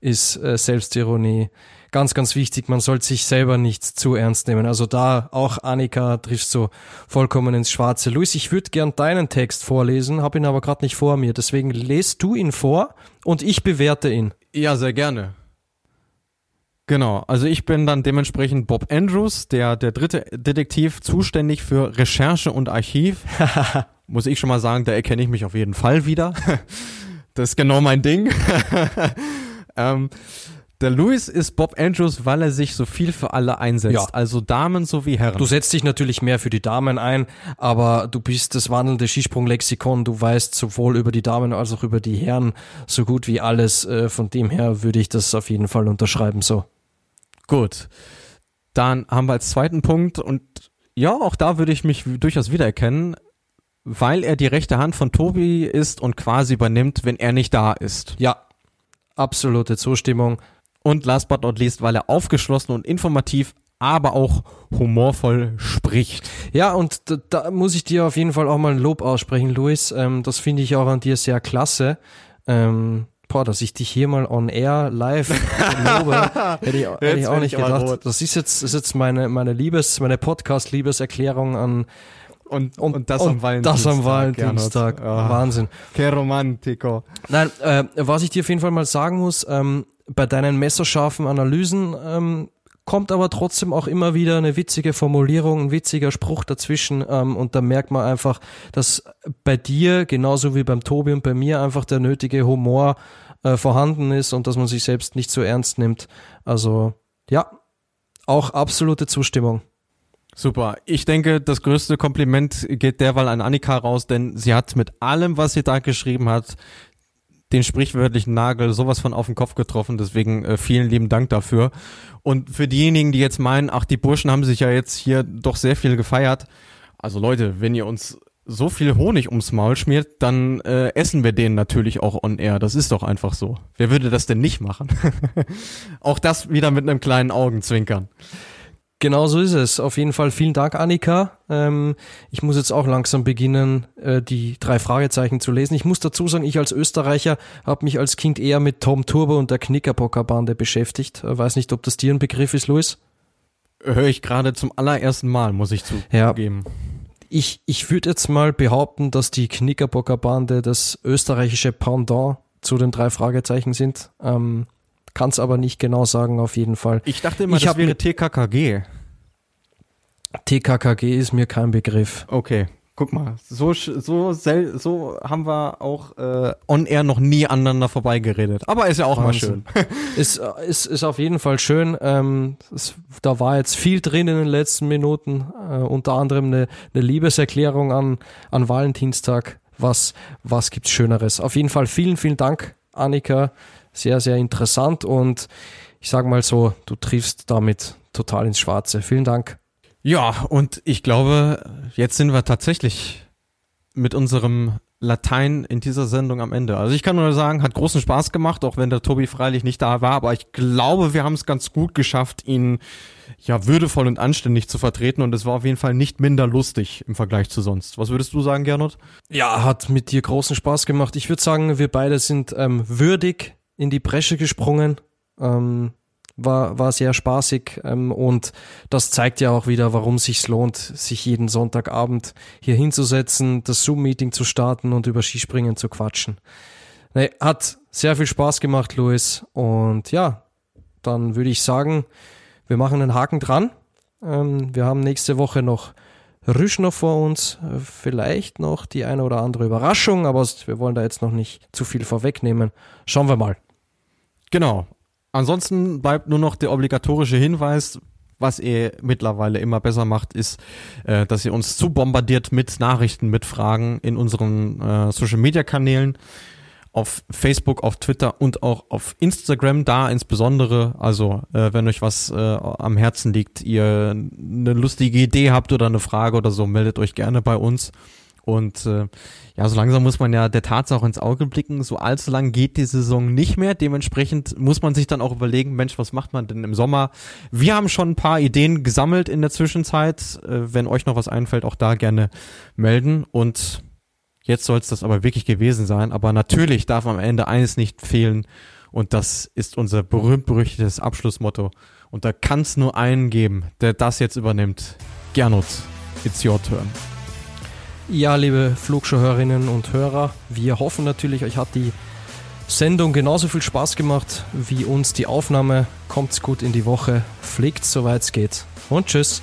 ist äh, Selbstironie ganz, ganz wichtig. Man sollte sich selber nicht zu ernst nehmen. Also da auch Annika trifft so vollkommen ins Schwarze. Luis, ich würde gern deinen Text vorlesen, habe ihn aber gerade nicht vor mir. Deswegen lest du ihn vor und ich bewerte ihn. Ja, sehr gerne. Genau, also ich bin dann dementsprechend Bob Andrews, der, der dritte Detektiv, zuständig für Recherche und Archiv. Muss ich schon mal sagen, da erkenne ich mich auf jeden Fall wieder. das ist genau mein Ding. ähm, der Louis ist Bob Andrews, weil er sich so viel für alle einsetzt. Ja. Also Damen sowie Herren. Du setzt dich natürlich mehr für die Damen ein, aber du bist das wandelnde Skisprung-Lexikon. Du weißt sowohl über die Damen als auch über die Herren so gut wie alles. Äh, Von dem her würde ich das auf jeden Fall unterschreiben. So. Gut. Dann haben wir als zweiten Punkt und ja, auch da würde ich mich durchaus wiedererkennen, weil er die rechte Hand von Tobi ist und quasi übernimmt, wenn er nicht da ist. Ja, absolute Zustimmung. Und last but not least, weil er aufgeschlossen und informativ, aber auch humorvoll spricht. Ja, und da, da muss ich dir auf jeden Fall auch mal ein Lob aussprechen, Luis. Ähm, das finde ich auch an dir sehr klasse. Ähm, boah, dass ich dich hier mal on air live lobe, hätte ich, hätte ich auch nicht gedacht. Das ist jetzt, ist jetzt meine, meine Liebes, meine Podcast-Liebeserklärung an Und, und, das am Valentinstag. Gernot. Ah, Wahnsinn. Que romantico. Nein, äh, was ich dir auf jeden Fall mal sagen muss, ähm, bei deinen messerscharfen Analysen ähm, kommt aber trotzdem auch immer wieder eine witzige Formulierung, ein witziger Spruch dazwischen ähm, und da merkt man einfach, dass bei dir, genauso wie beim Tobi und bei mir, einfach der nötige Humor äh, vorhanden ist und dass man sich selbst nicht so ernst nimmt. Also ja, auch absolute Zustimmung. Super. Ich denke, das größte Kompliment geht derweil an Annika raus, denn sie hat mit allem, was sie da geschrieben hat, den sprichwörtlichen Nagel sowas von auf den Kopf getroffen. Deswegen äh, vielen lieben Dank dafür. Und für diejenigen, die jetzt meinen, ach, die Burschen haben sich ja jetzt hier doch sehr viel gefeiert. Also Leute, wenn ihr uns so viel Honig ums Maul schmiert, dann äh, essen wir den natürlich auch on air. Das ist doch einfach so. Wer würde das denn nicht machen? auch das wieder mit einem kleinen Augenzwinkern. Genau so ist es. Auf jeden Fall vielen Dank, Annika. Ähm, ich muss jetzt auch langsam beginnen, äh, die drei Fragezeichen zu lesen. Ich muss dazu sagen, ich als Österreicher habe mich als Kind eher mit Tom Turbo und der Knickerbocker-Bande beschäftigt. Äh, weiß nicht, ob das dir ein Begriff ist, Luis? Höre ich gerade zum allerersten Mal, muss ich Ja. zugeben. Ich, ich würde jetzt mal behaupten, dass die Knickerbocker-Bande das österreichische Pendant zu den drei Fragezeichen sind. Ähm, Kann es aber nicht genau sagen, auf jeden Fall. Ich dachte immer, Ich das wäre TKKG. TKKG ist mir kein Begriff. Okay. Guck mal, so so so haben wir auch äh, on air noch nie aneinander vorbeigeredet. Aber ist ja auch Wahnsinn. mal schön. ist, ist ist auf jeden Fall schön. Ähm, es, da war jetzt viel drin in den letzten Minuten. Äh, unter anderem eine, eine Liebeserklärung an an Valentinstag. Was was gibt's Schöneres? Auf jeden Fall vielen vielen Dank, Annika. Sehr sehr interessant und ich sage mal so, du triffst damit total ins Schwarze. Vielen Dank. Ja, und ich glaube, jetzt sind wir tatsächlich mit unserem Latein in dieser Sendung am Ende. Also ich kann nur sagen, hat großen Spaß gemacht, auch wenn der Tobi freilich nicht da war, aber ich glaube, wir haben es ganz gut geschafft, ihn ja würdevoll und anständig zu vertreten und es war auf jeden Fall nicht minder lustig im Vergleich zu sonst. Was würdest du sagen, Gernot? Ja, hat mit dir großen Spaß gemacht. Ich würde sagen, wir beide sind ähm, würdig in die Bresche gesprungen. Ähm, war, war sehr spaßig ähm, und das zeigt ja auch wieder, warum sich lohnt, sich jeden Sonntagabend hier hinzusetzen, das Zoom-Meeting zu starten und über Skispringen zu quatschen. Nee, hat sehr viel Spaß gemacht, Luis. Und ja, dann würde ich sagen, wir machen einen Haken dran. Ähm, wir haben nächste Woche noch Rüschner vor uns, vielleicht noch die eine oder andere Überraschung, aber wir wollen da jetzt noch nicht zu viel vorwegnehmen. Schauen wir mal. Genau. Ansonsten bleibt nur noch der obligatorische Hinweis, was ihr mittlerweile immer besser macht, ist, äh, dass ihr uns zu bombardiert mit Nachrichten, mit Fragen in unseren äh, Social Media Kanälen auf Facebook, auf Twitter und auch auf Instagram, da insbesondere. Also, äh, wenn euch was äh, am Herzen liegt, ihr eine lustige Idee habt oder eine Frage oder so, meldet euch gerne bei uns. Und äh, ja, so langsam muss man ja der Tatsache ins Auge blicken. So allzu lang geht die Saison nicht mehr. Dementsprechend muss man sich dann auch überlegen, Mensch, was macht man denn im Sommer? Wir haben schon ein paar Ideen gesammelt in der Zwischenzeit. Äh, wenn euch noch was einfällt, auch da gerne melden. Und jetzt soll es das aber wirklich gewesen sein. Aber natürlich darf am Ende eines nicht fehlen. Und das ist unser berühmt-berüchtigtes Abschlussmotto. Und da kann es nur einen geben, der das jetzt übernimmt. Gernot, it's your turn. Ja, liebe Flugshow-Hörerinnen und Hörer, wir hoffen natürlich, euch hat die Sendung genauso viel Spaß gemacht wie uns die Aufnahme. Kommt's gut in die Woche, fliegt soweit es geht und tschüss.